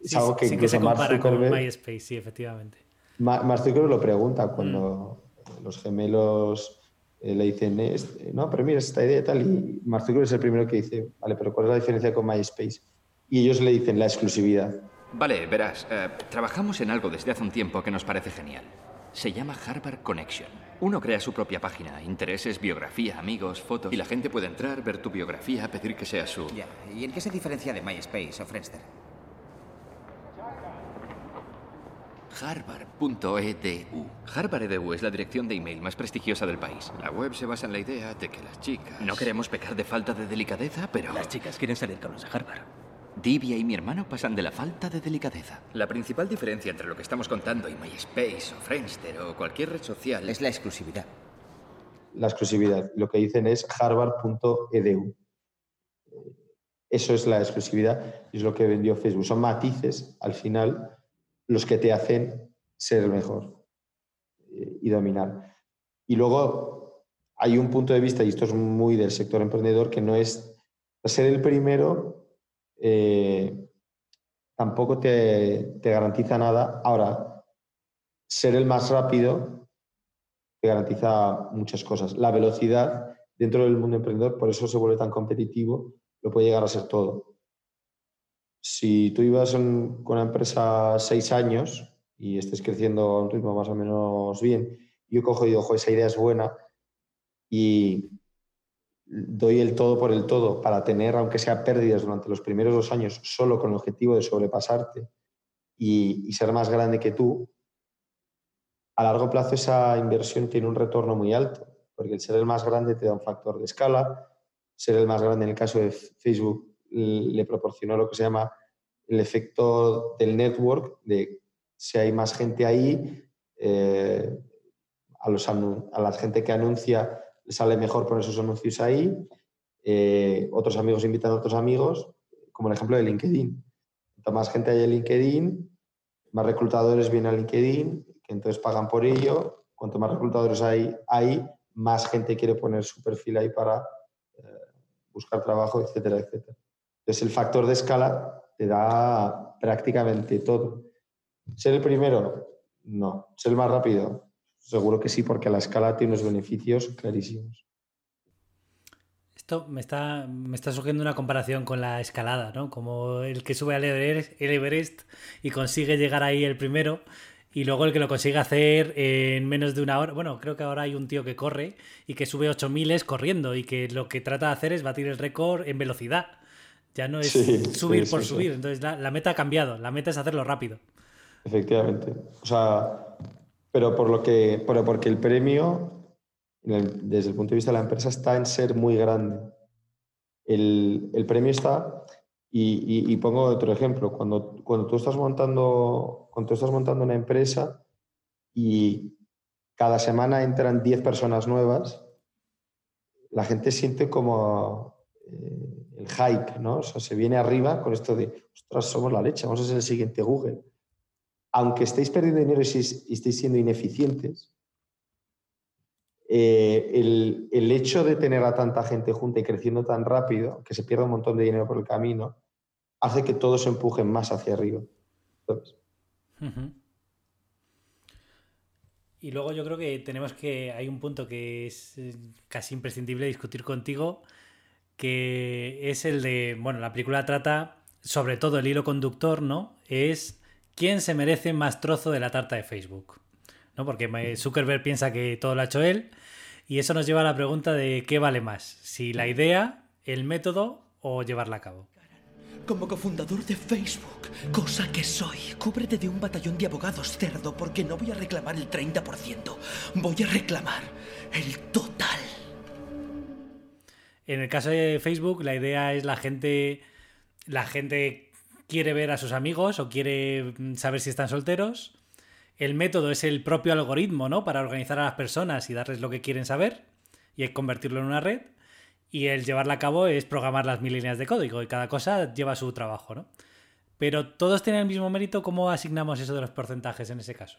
es Sí, algo que sí que se Mark compara con Zuckerberg, MySpace, sí, efectivamente. Ma- Mark Zuckerberg lo pregunta cuando Mm. los gemelos eh, le dicen, "Este- no, pero mira esta idea y tal, y Mark Zuckerberg es el primero que dice, vale, pero ¿cuál es la diferencia con MySpace? Y ellos le dicen la exclusividad. Vale, verás, eh, trabajamos en algo desde hace un tiempo que nos parece genial. Se llama Harvard Connection. Uno crea su propia página, intereses, biografía, amigos, fotos, y la gente puede entrar, ver tu biografía, pedir que sea su... Ya, ¿y en qué se diferencia de MySpace o Friendster? Harvard.edu. Harvard EDU es la dirección de email más prestigiosa del país. La web se basa en la idea de que las chicas... No queremos pecar de falta de delicadeza, pero... Las chicas quieren salir con los de Harvard. Divya y mi hermano pasan de la falta de delicadeza. La principal diferencia entre lo que estamos contando y MySpace o Friendster o cualquier red social Es la exclusividad. La exclusividad. Lo que dicen es harvard.edu. Eso es la exclusividad y es lo que vendió Facebook. Son matices, al final, los que te hacen ser el mejor eh, y dominar. Y luego hay un punto de vista, y esto es muy del sector emprendedor, que no es ser el primero, eh, tampoco te, te garantiza nada. Ahora, ser el más rápido te garantiza muchas cosas. La velocidad dentro del mundo emprendedor, por eso se vuelve tan competitivo, lo puede llegar a ser todo. Si tú ibas en- con una empresa seis años y estés creciendo a un ritmo más o menos bien, yo cojo y digo, "Jo, esa idea es buena y doy el todo por el todo para tener, aunque sea pérdidas durante los primeros dos años, solo con el objetivo de sobrepasarte y, ser más grande que tú, a largo plazo esa inversión tiene un retorno muy alto, porque el ser el más grande te da un factor de escala, ser el más grande en el caso de Facebook le proporcionó lo que se llama el efecto del network, de si hay más gente ahí, eh, a, los a la gente que anuncia sale mejor poner sus anuncios ahí, eh, otros amigos invitan a otros amigos, como el ejemplo de LinkedIn. Cuanto más gente hay en LinkedIn, más reclutadores vienen a LinkedIn, que entonces pagan por ello. Cuanto más reclutadores hay, hay más gente quiere poner su perfil ahí para eh, buscar trabajo, etcétera, etcétera. Entonces el factor de escala te da prácticamente todo. ¿Ser el primero? No. ¿Ser el más rápido? Seguro que sí, porque la escala tiene unos beneficios clarísimos. Esto me está, me está surgiendo una comparación con la escalada, ¿no? Como el que sube al Everest, el Everest y consigue llegar ahí el primero y luego el que lo consigue hacer en menos de una hora. Bueno, creo que ahora hay un tío que corre y que sube 8000 corriendo y que lo que trata de hacer es batir el récord en velocidad. Ya no es Sí, subir sí, por sí, subir. Entonces la, la meta ha cambiado. La meta es hacerlo rápido. Efectivamente. O sea, pero por lo que, pero porque el premio, desde el punto de vista de la empresa, está en ser muy grande. El, el premio está, y pongo otro ejemplo, cuando, cuando tú estás montando, cuando tú estás montando una empresa y cada semana entran 10 personas nuevas, la gente siente como eh, el hype, ¿no? O sea, se viene arriba con esto de, ostras, somos la leche, vamos a ser el siguiente Google aunque estéis perdiendo dinero y estéis, siendo ineficientes, eh, el, hecho de tener a tanta gente junta y creciendo tan rápido, que se pierda un montón de dinero por el camino, hace que todos se empujen más hacia arriba. Y luego yo creo que tenemos que. Hay un punto que es eh, casi imprescindible discutir contigo, que es el de. Bueno, la película trata sobre todo el hilo conductor, ¿no? Es quién se merece más trozo de la tarta de Facebook. ¿No? Porque Zuckerberg piensa que todo lo ha hecho él. Y eso nos lleva a la pregunta de qué vale más, si la idea, el método o llevarla a cabo. Como cofundador de Facebook, cosa que soy, cúbrete de un batallón de abogados cerdo porque no voy a reclamar el 30%, voy a reclamar el total. En el caso de Facebook, la idea es la gente. La gente quiere ver a sus amigos o quiere mm, saber si están solteros. El método es el propio algoritmo, ¿no? Para organizar a las personas y darles lo que quieren saber y convertirlo en una red. Y el llevarla a cabo es programar las mil líneas de código y cada cosa lleva su trabajo, ¿no? Pero todos tienen el mismo mérito, ¿cómo asignamos eso de los porcentajes en ese caso?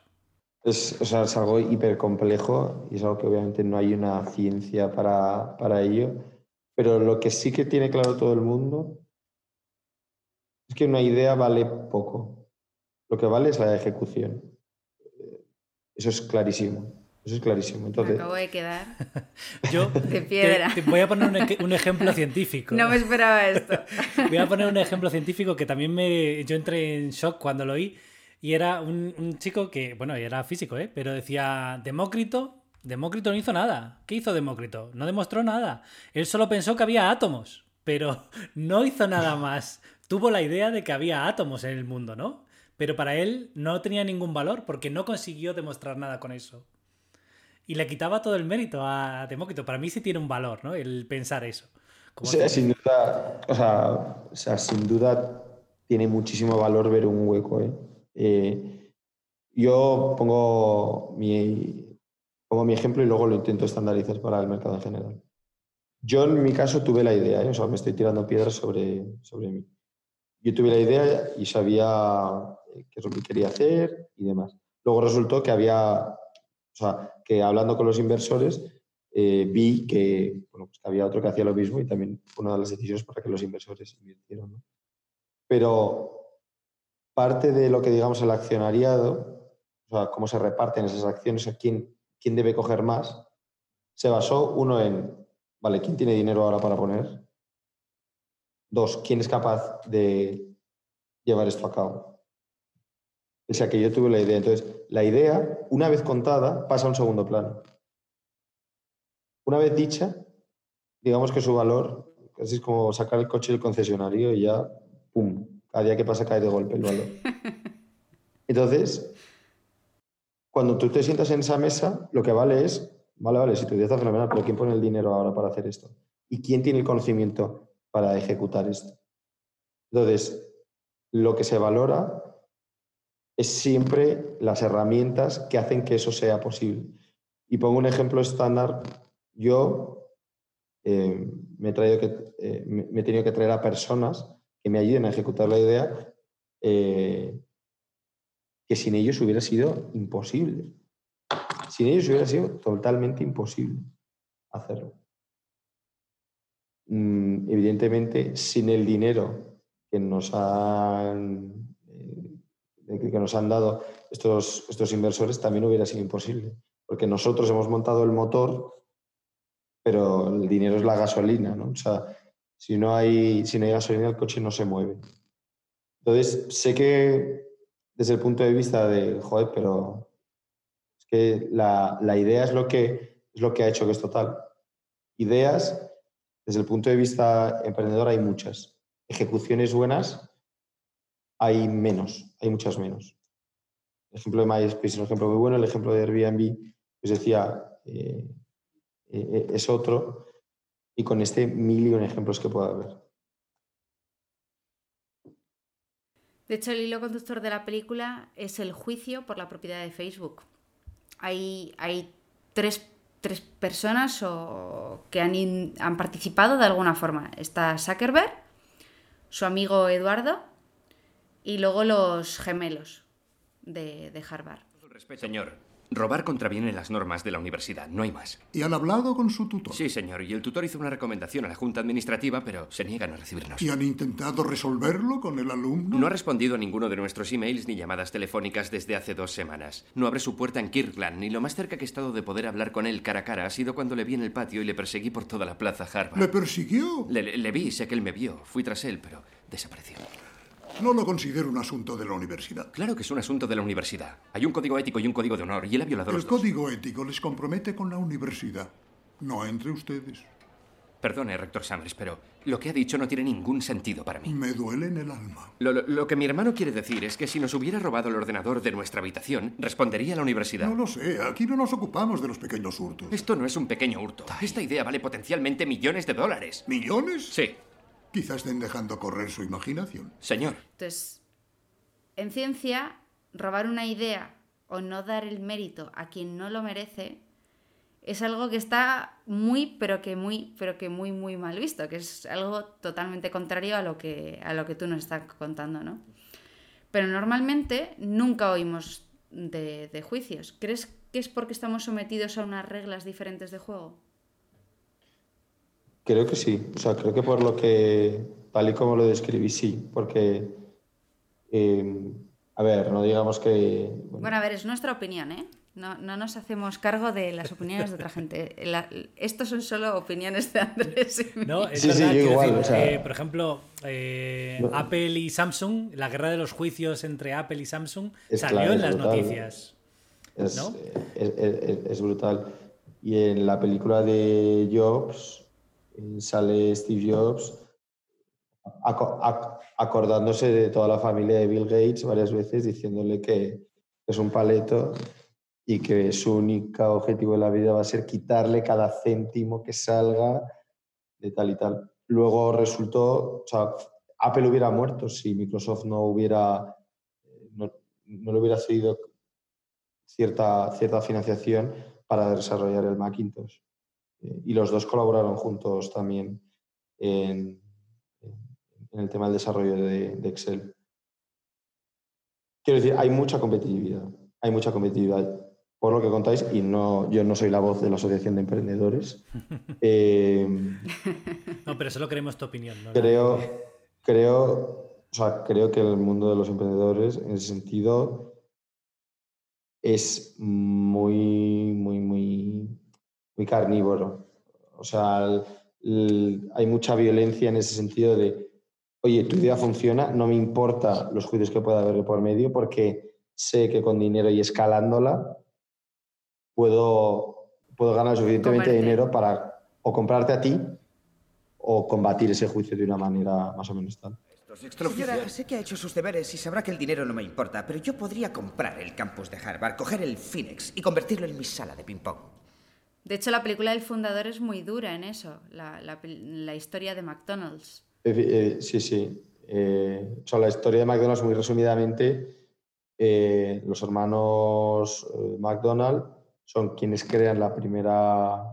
Es, es algo hiper complejo y es algo que obviamente no hay una ciencia para, para ello pero lo que sí que tiene claro todo el mundo es que una idea vale poco. Lo que vale es la ejecución. Eso es clarísimo. Eso es clarísimo. Entonces... Me acabo de quedar yo de piedra. Te, voy a poner un, un, ejemplo científico. No me esperaba esto. voy a poner un ejemplo científico que también me. Yo entré en shock cuando lo oí. Y era un, un chico que, bueno, era físico, ¿eh? pero decía: Demócrito Demócrito no hizo nada. ¿Qué hizo Demócrito? No demostró nada. Él solo pensó que había átomos, pero no hizo nada más. Tuvo la idea de que había átomos en el mundo, ¿no? Pero para él no tenía ningún valor porque no consiguió demostrar nada con eso. Y le quitaba todo el mérito a Demócrito. Para mí sí tiene un valor, ¿no? El pensar eso. sin duda, o sea, o sea, sin duda tiene muchísimo valor ver un hueco. ¿eh? Eh, yo pongo mi, mi ejemplo y luego lo intento estandarizar para el mercado en general. Yo en mi caso tuve la idea, ¿eh? o sea, me estoy tirando piedras sobre, sobre mí. Yo tuve la idea y sabía eh, qué es lo que quería hacer y demás. Luego resultó que había, o sea, que hablando con los inversores eh, vi que, bueno, pues había otro que hacía lo mismo y también una de las decisiones para que los inversores invirtieran. ¿no? Pero parte de lo que digamos el accionariado, o sea, cómo se reparten esas acciones, a quién quién debe coger más, se basó uno en, vale, ¿quién tiene dinero ahora para poner? Dos, ¿quién es capaz de llevar esto a cabo? O sea que yo tuve la idea. Entonces, la idea, una vez contada, pasa a un segundo plano. Una vez dicha, digamos que su valor, casi es como sacar el coche del concesionario y ya, ¡pum! Cada día que pasa cae de golpe el valor. Entonces, cuando tú te sientas en esa mesa, lo que vale es, vale, vale, si tu idea está fenomenal, pero ¿quién pone el dinero ahora para hacer esto? ¿Y quién tiene el conocimiento para ejecutar esto? Entonces, lo que se valora es siempre las herramientas que hacen que eso sea posible. Y pongo un ejemplo estándar. Yo eh, me, he que, eh, me, tenido que traer a personas que me ayuden a ejecutar la idea eh, que sin ellos hubiera sido imposible. Sin ellos hubiera sido totalmente imposible hacerlo. Mm, evidentemente, sin el dinero que nos han, eh, que nos han dado estos, estos inversores, también hubiera sido imposible. Porque nosotros hemos montado el motor, pero el dinero es la gasolina, ¿no? O sea, si no hay, si no gasolina, el coche no se mueve. Entonces, sé que desde el punto de vista de, joder, pero es que la, idea es lo, que, es lo que ha hecho que es total. Ideas, desde el punto de vista emprendedor hay muchas. Ejecuciones buenas hay menos, hay muchas menos. El ejemplo de MySpace es un ejemplo muy bueno, el ejemplo de Airbnb, pues decía, eh, eh, es otro, y con este mil y un ejemplos que pueda haber. De hecho, el hilo conductor de la película es el juicio por la propiedad de Facebook. Hay tres, personas que han, han, participado de alguna forma. Está Zuckerberg, su amigo Eduardo y luego los gemelos de, de Harvard. Señor, Robar contraviene las normas de la universidad, no hay más. ¿Y han hablado con su tutor? Sí, señor, y el tutor hizo una recomendación a la Junta Administrativa, pero se niegan a recibirnos. ¿Y han intentado resolverlo con el alumno? No ha respondido a ninguno de nuestros emails ni llamadas telefónicas desde hace dos semanas. No abre su puerta en Kirkland, y lo más cerca que he estado de poder hablar con él cara a cara ha sido cuando le vi en el patio y le perseguí por toda la plaza Harvard. ¿Le persiguió? Le, le vi, sé que él me vio. Fui tras él, pero desapareció. No lo considero un asunto de la universidad. Claro que es un asunto de la universidad. Hay un código ético y un código de honor, y él ha violado El los dos. código ético les compromete con la universidad, no entre ustedes. Perdone, rector Summers, pero lo que ha dicho no tiene ningún sentido para mí. Me duele en el alma. Lo, lo- lo que mi hermano quiere decir es que si nos hubiera robado el ordenador de nuestra habitación, respondería a la universidad. No lo sé, aquí no nos ocupamos de los pequeños hurtos. Esto no es un pequeño hurto. Esta idea vale potencialmente millones de dólares. ¿Millones? Sí. Quizás estén dejando correr su imaginación. Señor. Entonces, en ciencia, robar una idea o no dar el mérito a quien no lo merece es algo que está muy, pero que muy, pero que muy, muy mal visto, que es algo totalmente contrario a lo que, a lo que tú nos estás contando, ¿no? Pero normalmente nunca oímos de, de juicios. ¿Crees que es porque estamos sometidos a unas reglas diferentes de juego? Creo que sí. O sea, creo que por lo que, tal y como lo describí, sí. Porque, eh, a ver, no digamos que... Bueno, a ver, es nuestra opinión, ¿eh? No, no nos hacemos cargo de las opiniones de otra gente. La- estos son solo opiniones de Andrés. y No, es Sí, sí, verdad, yo quiero igual, decir, o sea- eh, por ejemplo, eh, No. Apple y Samsung, la guerra de los juicios entre Apple y Samsung Es salió claro, en las brutal. noticias. Es, ¿No? es, es- es brutal. Y en la película de Jobs sale Steve Jobs aco- ac- acordándose de toda la familia de Bill Gates varias veces, diciéndole que es un paleto y que su único objetivo en la vida va a ser quitarle cada céntimo que salga de tal y tal. Luego resultó, o Apple hubiera muerto si Microsoft no hubiera, no, no le hubiera cedido cierta, cierta financiación para desarrollar el Macintosh. Eh, y los dos colaboraron juntos también en, en el tema del desarrollo de, de Excel. Quiero decir, hay mucha competitividad, hay mucha competitividad por lo que contáis y no, yo no soy la voz de la Asociación de Emprendedores. Eh, No, pero solo queremos tu opinión. ¿no? creo, creo, o sea, creo que el mundo de los emprendedores, en ese sentido, es muy, muy, muy, muy carnívoro. O sea, el- el- hay mucha violencia en ese sentido de, oye, tu idea funciona, no me importa los juicios que pueda haber por medio, porque sé que con dinero y escalándola puedo, puedo ganar suficientemente Comerte. dinero para o comprarte a ti o combatir ese juicio de una manera más o menos tal. Señora, sé que ha hecho sus deberes y sabrá que el dinero no me importa, pero yo podría comprar el campus de Harvard, coger el Phoenix y convertirlo en mi sala de ping-pong. De hecho, la película del fundador es muy dura en eso, la, historia de McDonald's. Eh, sí, sí. Eh, o la historia de McDonald's, muy resumidamente, eh, los hermanos eh, McDonald son quienes crean la primera,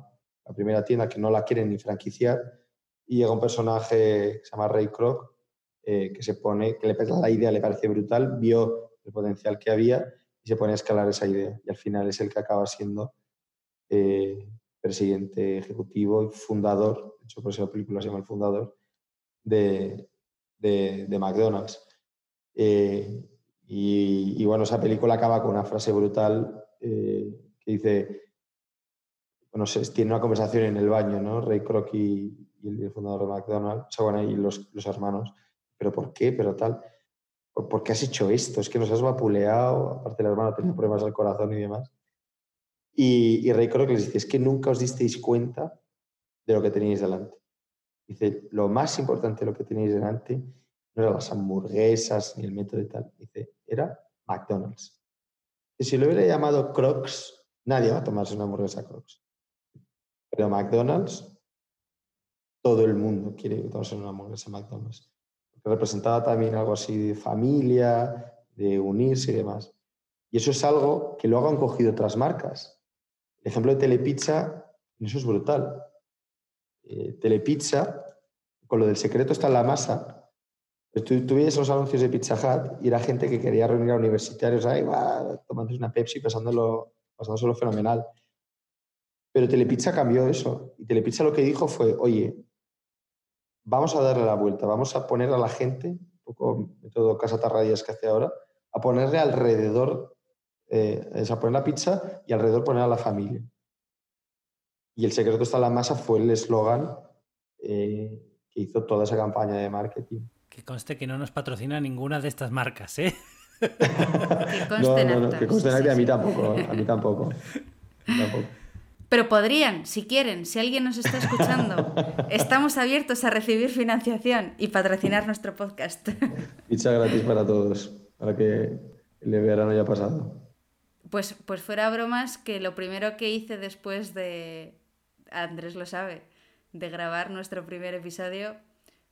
tienda que no la quieren ni franquiciar y llega un personaje que se llama Ray Kroc que se pone, que le, la idea le parece brutal, vio el potencial que había y se pone a escalar esa idea y al final es el que acaba siendo eh, presidente ejecutivo y fundador, de hecho por eso la película se llama El Fundador, de, de- McDonald's. Eh, y, bueno, esa película acaba con una frase brutal eh, que dice, bueno, se, tiene una conversación en el baño, ¿no? Ray Kroc y, el fundador de McDonald's, o sea, y los, los hermanos, pero ¿por qué? Pero tal, ¿por, qué has hecho esto? Es que nos has vapuleado, aparte el hermano tenía problemas del corazón y demás. Y, y Ray Kroc les dice, es que nunca os disteis cuenta de lo que teníais delante. Dice, lo más importante de lo que teníais delante no eran las hamburguesas ni el método y tal. Dice, era McDonald's. Y si lo hubiera llamado Crocs, nadie va a tomarse una hamburguesa Crocs. Pero McDonald's, todo el mundo quiere tomarse una hamburguesa McDonald's. Porque representaba también algo así de familia, de unirse y demás. Y eso es algo que luego han cogido otras marcas. Ejemplo de Telepizza, eso es brutal. Eh, Telepizza, con lo del secreto está en la masa. Pues tú, tú los anuncios de Pizza Hut y era gente que quería reunir a universitarios ahí, va, tomándose una Pepsi, pasándolo, pasándoselo fenomenal. Pero Telepizza cambió eso. Y Telepizza lo que dijo fue, oye, vamos a darle la vuelta, vamos a poner a la gente, un poco método Casa Tarradillas que hace ahora, a ponerle alrededor, eh, es a poner la pizza y alrededor poner a la familia. Y el secreto está en la masa fue el eslogan eh, que hizo toda esa campaña de marketing. Que conste que no nos patrocina ninguna de estas marcas, ¿eh? Que No, no, no, que conste Sí, que a mí sí. tampoco, a mí tampoco. Tampoco. Pero podrían, si quieren, si alguien nos está escuchando, estamos abiertos a recibir financiación y patrocinar nuestro podcast. Pizza gratis para todos, para que el verano haya pasado. Pues, pues fuera bromas, que lo primero que hice después de, Andrés lo sabe, de grabar nuestro primer episodio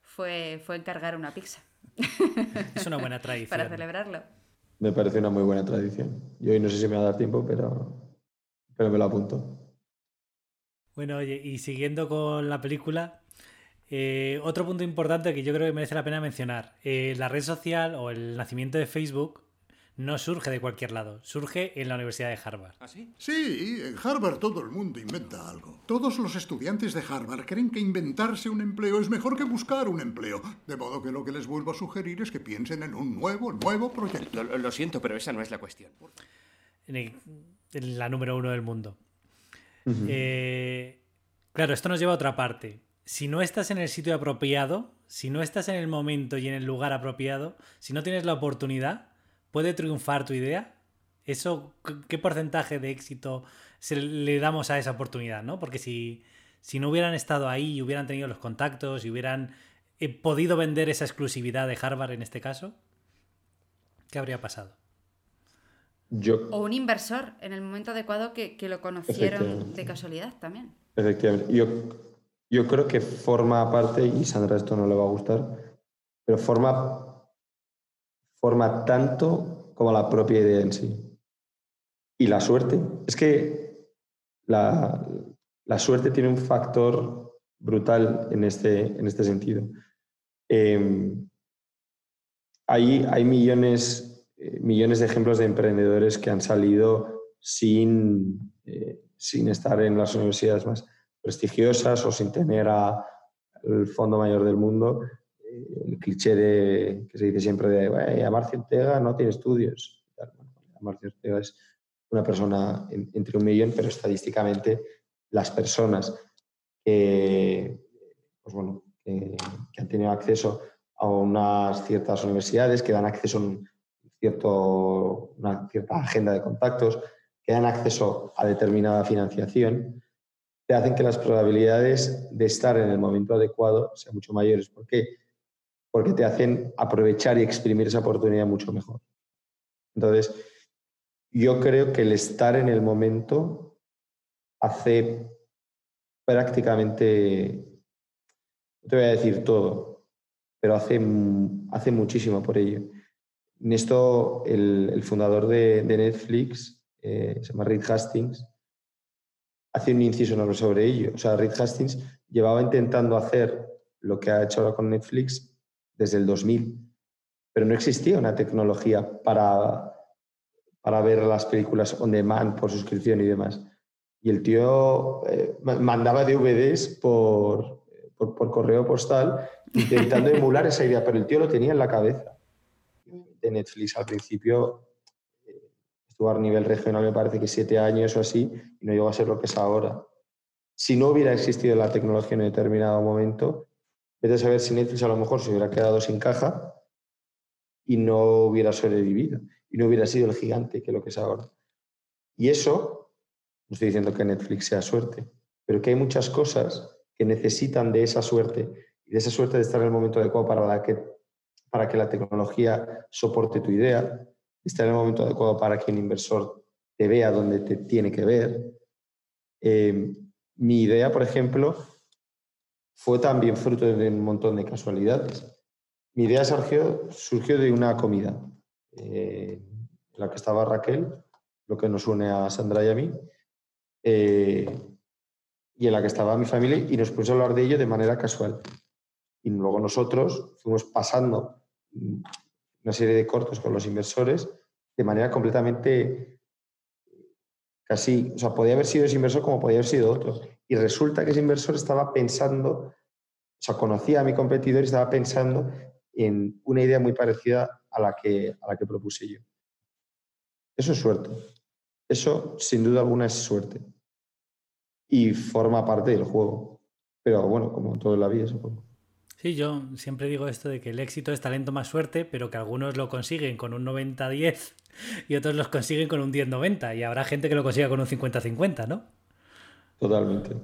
fue, fue encargar una pizza. Es una buena tradición. Para celebrarlo. Me parece una muy buena tradición. Y hoy no sé si me va a dar tiempo, pero, pero me lo apunto. Bueno, oye, y siguiendo con la película, eh, otro punto importante que yo creo que merece la pena mencionar. eh, la red social o el nacimiento de Facebook no surge de cualquier lado, surge en la Universidad de Harvard. ¿Ah, sí? Sí, en Harvard todo el mundo inventa algo. Todos los estudiantes de Harvard creen que inventarse un empleo es mejor que buscar un empleo. De modo que lo que les vuelvo a sugerir es que piensen en un nuevo, nuevo proyecto. Lo, lo siento, pero esa no es la cuestión. en, el- en la número uno del mundo. Eh, claro, esto nos lleva a otra parte. Si no estás en el sitio apropiado, si no estás en el momento y en el lugar apropiado, si no tienes la oportunidad, ¿puede triunfar tu idea? Eso, ¿qué- ¿qué porcentaje de éxito se le damos a esa oportunidad? ¿no? Porque si, si no hubieran estado ahí y hubieran tenido los contactos y hubieran eh, podido vender esa exclusividad de Harvard en este caso, ¿qué habría pasado? Yo, O un inversor en el momento adecuado que, que lo conocieron de casualidad también. efectivamente, yo, yo creo que forma parte, y Sandra esto no le va a gustar, pero forma, forma tanto como la propia idea en sí. Y la suerte. Es que la, la suerte tiene un factor brutal en este, en este sentido. Eh, hay, hay millones, eh, millones de ejemplos de emprendedores que han salido sin, eh, sin estar en las universidades más prestigiosas o sin tener a- el fondo mayor del mundo. El cliché que se dice siempre de "Bueno, Amarcio Ortega no tiene estudios. Amarcio Ortega es una persona en- entre un millón, pero estadísticamente las personas que, pues que, han tenido acceso a unas ciertas universidades, que dan acceso a cierto, una cierta agenda de contactos, que dan acceso a determinada financiación, te hacen que las probabilidades de estar en el momento adecuado sean mucho mayores. ¿Por qué? Porque te hacen aprovechar y exprimir esa oportunidad mucho mejor. Entonces, yo creo que el estar en el momento hace prácticamente, no te voy a decir todo, pero hace, hace muchísimo por ello. En esto, el, fundador de, Netflix, eh, se llama Reed Hastings, hace un inciso sobre ello. O sea, Reed Hastings llevaba intentando hacer lo que ha hecho ahora con Netflix desde el 2000, pero no existía una tecnología para, para ver las películas on demand por suscripción y demás. Y el tío eh, ma- mandaba DVDs por, por, por correo postal intentando emular esa idea, pero el tío lo tenía en la cabeza. De Netflix al principio eh, estuvo a nivel regional, me parece que siete años o así, y no llegó a ser lo que es ahora. Si no hubiera existido la tecnología en un determinado momento, vete saber si Netflix a lo mejor se hubiera quedado sin caja y no hubiera sobrevivido, y no hubiera sido el gigante que lo que es ahora. Y eso, no estoy diciendo que Netflix sea suerte, pero que hay muchas cosas que necesitan de esa suerte y de esa suerte de estar en el momento adecuado para, que, para que la tecnología soporte tu idea, estar en el momento adecuado para que un inversor te vea donde te tiene que ver. Eh, mi idea, por ejemplo, fue también fruto de un montón de casualidades. Mi idea surgió, surgió de una comida eh, en la que estaba Raquel, lo que nos une a Sandra y a mí, eh, y en la que estaba mi familia, y nos pusimos a hablar de ello de manera casual. Y luego nosotros fuimos pasando una serie de cortos con los inversores de manera completamente casi, o sea, podía haber sido ese inversor como podía haber sido otro. Y resulta que ese inversor estaba pensando, o sea, conocía a mi competidor y estaba pensando en una idea muy parecida a la que, a la que propuse yo. Eso es suerte. Eso, sin duda alguna, es suerte. Y forma parte del juego. Pero bueno, como todo en la vida, supongo. Sí, yo siempre digo esto de que el éxito es talento más suerte, pero que algunos lo consiguen con un 90-10 y otros los consiguen con un 10-90 y habrá gente que lo consiga con un 50-50, ¿no? Totalmente,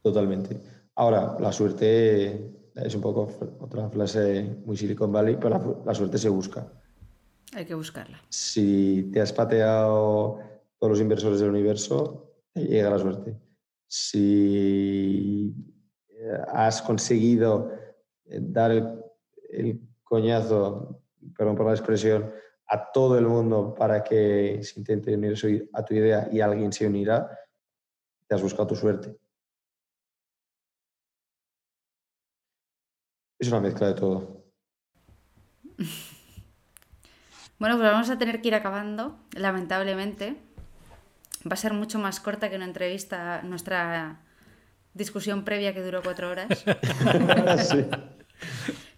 totalmente. Ahora, la suerte es un poco otra frase muy Silicon Valley, pero la, la suerte se busca. Hay que buscarla. Si te has pateado todos los inversores del universo, te llega la suerte. Si eh, has conseguido eh, dar el, coñazo, perdón por la expresión, a todo el mundo para que se intente unir a tu idea y alguien se unirá, has buscado tu suerte. Es una mezcla de todo. Bueno, pues vamos a tener que ir acabando, lamentablemente. Va a ser mucho más corta que una entrevista, nuestra discusión previa que duró cuatro horas. sí.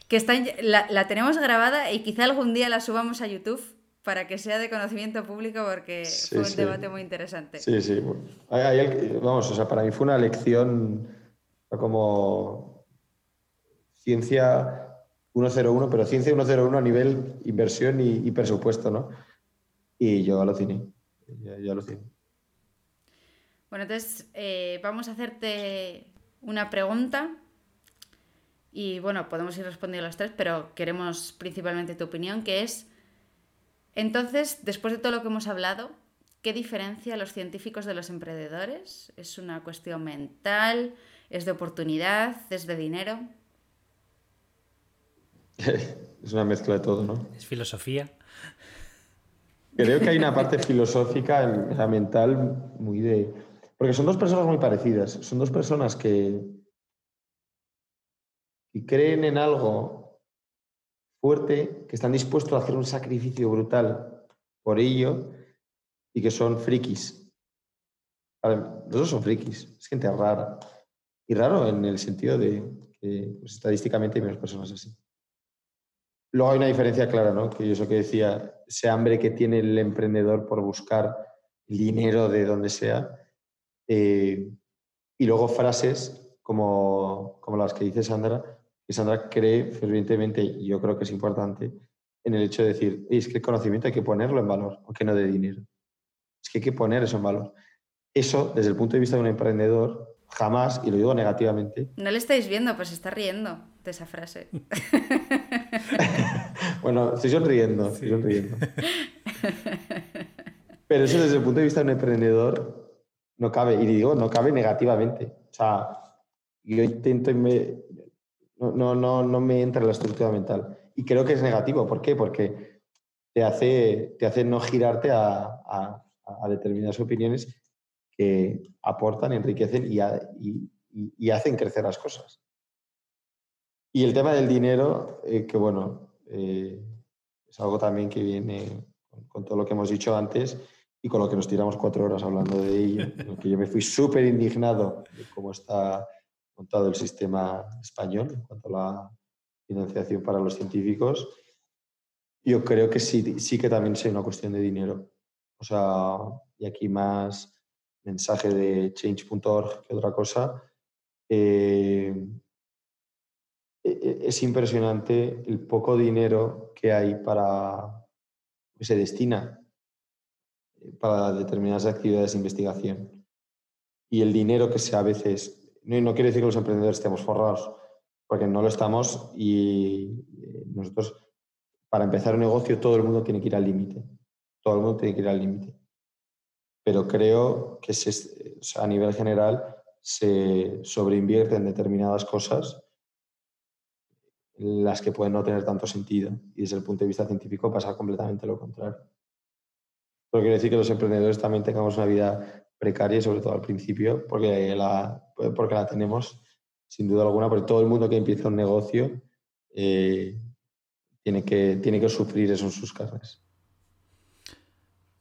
Que está, la, tenemos grabada y quizá algún día la subamos a YouTube para que sea de conocimiento público porque fue un debate muy interesante. Sí, sí. vamos, o sea, para mí fue una lección como ciencia 101, pero ciencia 101 a nivel inversión y, presupuesto, ¿no? Y yo aluciné. Yo, yo aluciné. Bueno, entonces eh, vamos a hacerte una pregunta y bueno, podemos ir respondiendo las tres, pero queremos principalmente tu opinión, que es, entonces, después de todo lo que hemos hablado, ¿qué diferencia a los científicos de los emprendedores? ¿Es una cuestión mental? ¿Es de oportunidad? ¿Es de dinero? Es una mezcla de todo, ¿no? Es filosofía. Creo que hay una parte filosófica, mental, muy de... Porque son dos personas muy parecidas. Son dos personas que, que creen en algo fuerte, que están dispuestos a hacer un sacrificio brutal por ello y que son frikis. los dos son frikis. Es gente rara. Y raro en el sentido de que pues, estadísticamente hay menos personas así. Luego hay una diferencia clara, ¿no? Que yo eso que decía, ese hambre que tiene el emprendedor por buscar dinero de donde sea. Eh, y luego frases como, como las que dice Sandra, que Sandra cree fervientemente, y yo creo que es importante, en el hecho de decir, es que el conocimiento hay que ponerlo en valor, aunque no de dinero. Es que hay que poner eso en valor. Eso, desde el punto de vista de un emprendedor, jamás, y lo digo negativamente. No le estáis viendo, pues está riendo de esa frase. bueno, estoy sonriendo, estoy sonriendo. Pero eso desde el punto de vista de un emprendedor no cabe, y digo, no cabe negativamente. O sea, yo intento, no, no, no, me entra en la estructura mental. Y creo que es negativo. ¿Por qué? Porque te hace, te hace no girarte a, determinadas opiniones que aportan, enriquecen y, hacen crecer las cosas. Y el tema del dinero, eh, que bueno, eh, es algo también que viene con, todo lo que hemos dicho antes y con lo que nos tiramos cuatro horas hablando de ello, que yo me fui súper indignado de cómo está montado el sistema español en cuanto a la financiación para los científicos. Yo creo que sí, sí que también sea una cuestión de dinero. O sea, y aquí más mensaje de change.org que otra cosa. Eh, e, es impresionante el poco dinero que hay para que se destina eh, para determinadas actividades de investigación y el dinero que se a veces no, no quiere decir que los emprendedores estemos forrados porque no lo estamos y eh, nosotros para empezar un negocio todo el mundo tiene que ir al límite. Todo el mundo tiene que ir al límite. Pero creo que a nivel general se sobreinvierte en determinadas cosas las que pueden no tener tanto sentido. Y desde el punto de vista científico pasa completamente lo contrario. Pero quiere decir que los emprendedores también tengamos una vida precaria, sobre todo al principio, porque la, porque la tenemos sin duda alguna, porque todo el mundo que empieza un negocio eh, tiene, que, tiene que sufrir eso en sus carnes.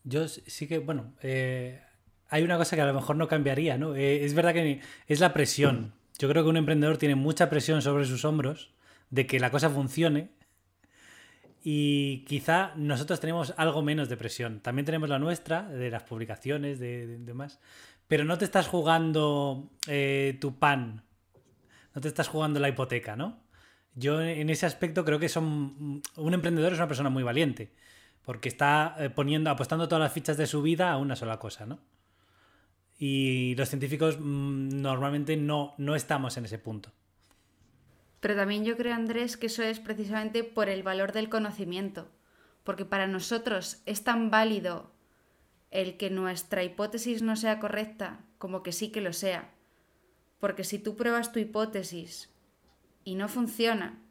Yo sí que, bueno, eh, hay una cosa que a lo mejor no cambiaría, ¿no? Eh, es verdad que es la presión. Yo creo que un emprendedor tiene mucha presión sobre sus hombros de que la cosa funcione y quizá nosotros tenemos algo menos de presión. También tenemos la nuestra, de las publicaciones, de, demás. Pero no te estás jugando eh, tu pan, no te estás jugando la hipoteca, ¿no? Yo en ese aspecto creo que son un emprendedor es una persona muy valiente, porque está eh, poniendo, apostando todas las fichas de su vida a una sola cosa, ¿no? Y los científicos mm, normalmente no, no estamos en ese punto. Pero también yo creo, Andrés, que eso es precisamente por el valor del conocimiento, porque para nosotros es tan válido el que nuestra hipótesis no sea correcta como que sí que lo sea. Porque si tú pruebas tu hipótesis y no funciona,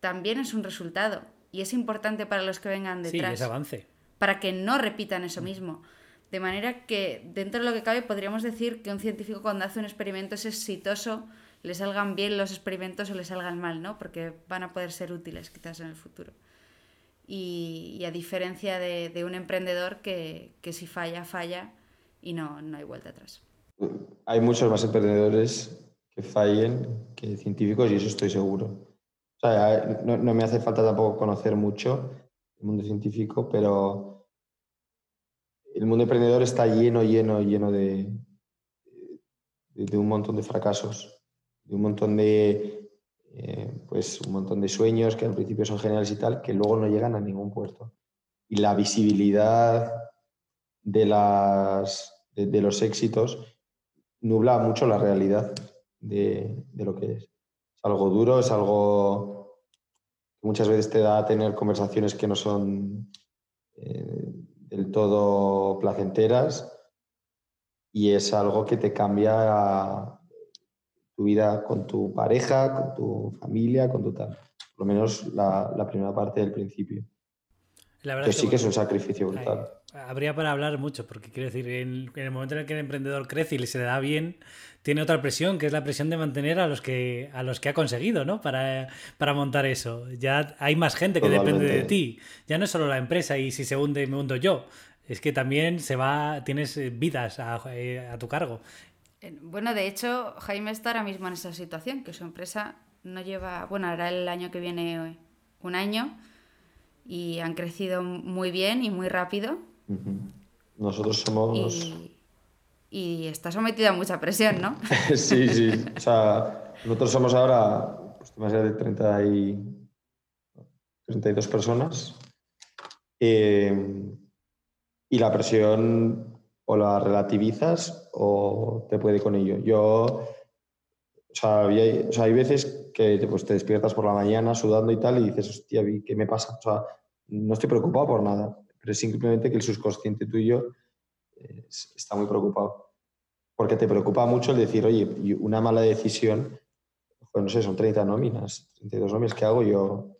también es un resultado. Y es importante para los que vengan detrás. Sí, es avance. Para que no repitan eso mismo. De manera que, dentro de lo que cabe, podríamos decir que un científico cuando hace un experimento es exitoso, le salgan bien los experimentos o le salgan mal, ¿no? Porque van a poder ser útiles quizás en el futuro. Y, a diferencia de, un emprendedor que, si falla, falla y no, no hay vuelta atrás. Hay muchos más emprendedores que fallen que científicos y eso estoy seguro. No, no me hace falta tampoco conocer mucho el mundo científico, pero el mundo emprendedor está lleno, lleno, lleno de, de, un montón de fracasos, de un montón de, eh, pues, un montón de sueños que al principio son geniales y tal, que luego no llegan a ningún puerto. Y la visibilidad de, las, de, los éxitos nubla mucho la realidad de, lo que es. Es algo duro, es algo que muchas veces te da a tener conversaciones que no son eh, del todo placenteras y es algo que te cambia tu vida con tu pareja, con tu familia, con tu tal. Por lo menos la, primera parte del principio. La verdad que sí que es un sacrificio brutal. habría para hablar mucho, porque quiero decir, en, el momento en el que el emprendedor crece y se le da bien, tiene otra presión, que es la presión de mantener a los que, a los que ha conseguido, ¿no? Para, para montar eso. Ya hay más gente que depende de ti. Ya no es solo la empresa y si se hunde, me hundo yo. Es que también se va, tienes vidas a, eh, a tu cargo. Bueno, de hecho, Jaime está ahora mismo en esa situación, que su empresa no lleva, bueno, ahora el año que viene un año y han crecido muy bien y muy rápido. Nosotros somos... Y, está sometido a mucha presión, ¿no? sí, sí. O sea, nosotros somos ahora pues, más de 30 y 32 personas. Eh, y la presión o la relativizas o te puede con ello. Yo, o sea, hay, veces que pues, te despiertas por la mañana sudando y tal y dices, hostia, ¿qué me pasa? O sea, no estoy preocupado por nada, pero es simplemente que el subconsciente tuyo eh, está muy preocupado. Porque te preocupa mucho el decir, oye, una mala decisión, pues no sé, son 30 nóminas, 32 nóminas, ¿qué hago yo?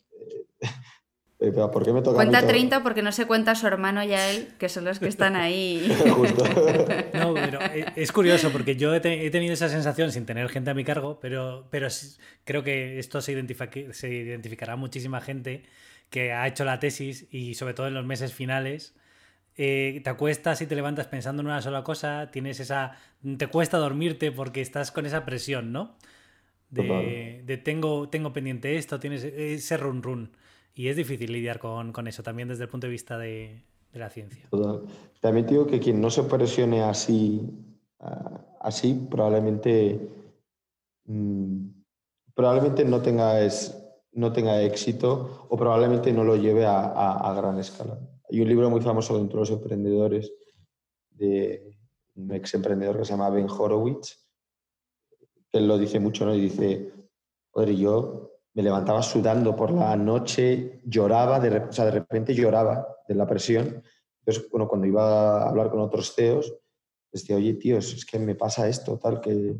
Eh, ¿Por qué me toca Cuenta 30 porque no se cuenta su hermano y a él, que son los que están ahí. no, pero eh, es curioso porque yo he, tenido esa sensación sin tener gente a mi cargo, pero, pero creo que esto se, se identificará muchísima gente que ha hecho la tesis y sobre todo en los meses finales. Eh, te acuestas y te levantas pensando en una sola cosa, tienes esa. te cuesta dormirte porque estás con esa presión, ¿no? De, de tengo, tengo pendiente esto, tienes ese run run. Y es difícil lidiar con, eso también desde el punto de vista de, la ciencia. También digo que quien no se presione así, así probablemente, mm, probablemente no tenga, es, no tenga éxito o probablemente no lo lleve a, gran escala. Hay un libro muy famoso dentro de los emprendedores de un ex emprendedor que se llama Ben Horowitz, él lo dice mucho, ¿no? Y dice, joder, yo me levantaba sudando por la noche, lloraba, de, o sea, de repente lloraba de la presión. Entonces, bueno, cuando iba a hablar con otros CEOs, decía, oye, tíos, es que me pasa esto, tal, que,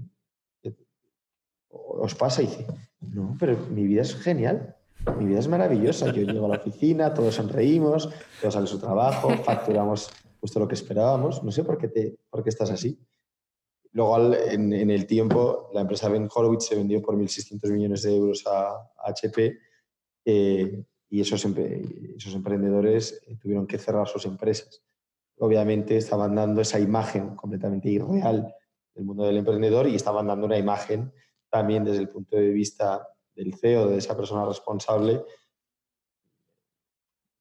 os pasa. Y dice, no, pero mi vida es genial, mi vida es maravillosa. Yo llego a la oficina, todos sonreímos, todos sale su trabajo, facturamos justo lo que esperábamos. No sé por qué, te, por qué estás así. Luego, en, el tiempo, la empresa Ben Horowitz se vendió por 1.600 millones de euros a, HP eh, y esos, esos emprendedores eh, tuvieron que cerrar sus empresas. Obviamente estaban dando esa imagen completamente irreal del mundo del emprendedor y estaban dando una imagen también desde el punto de vista del CEO, de esa persona responsable,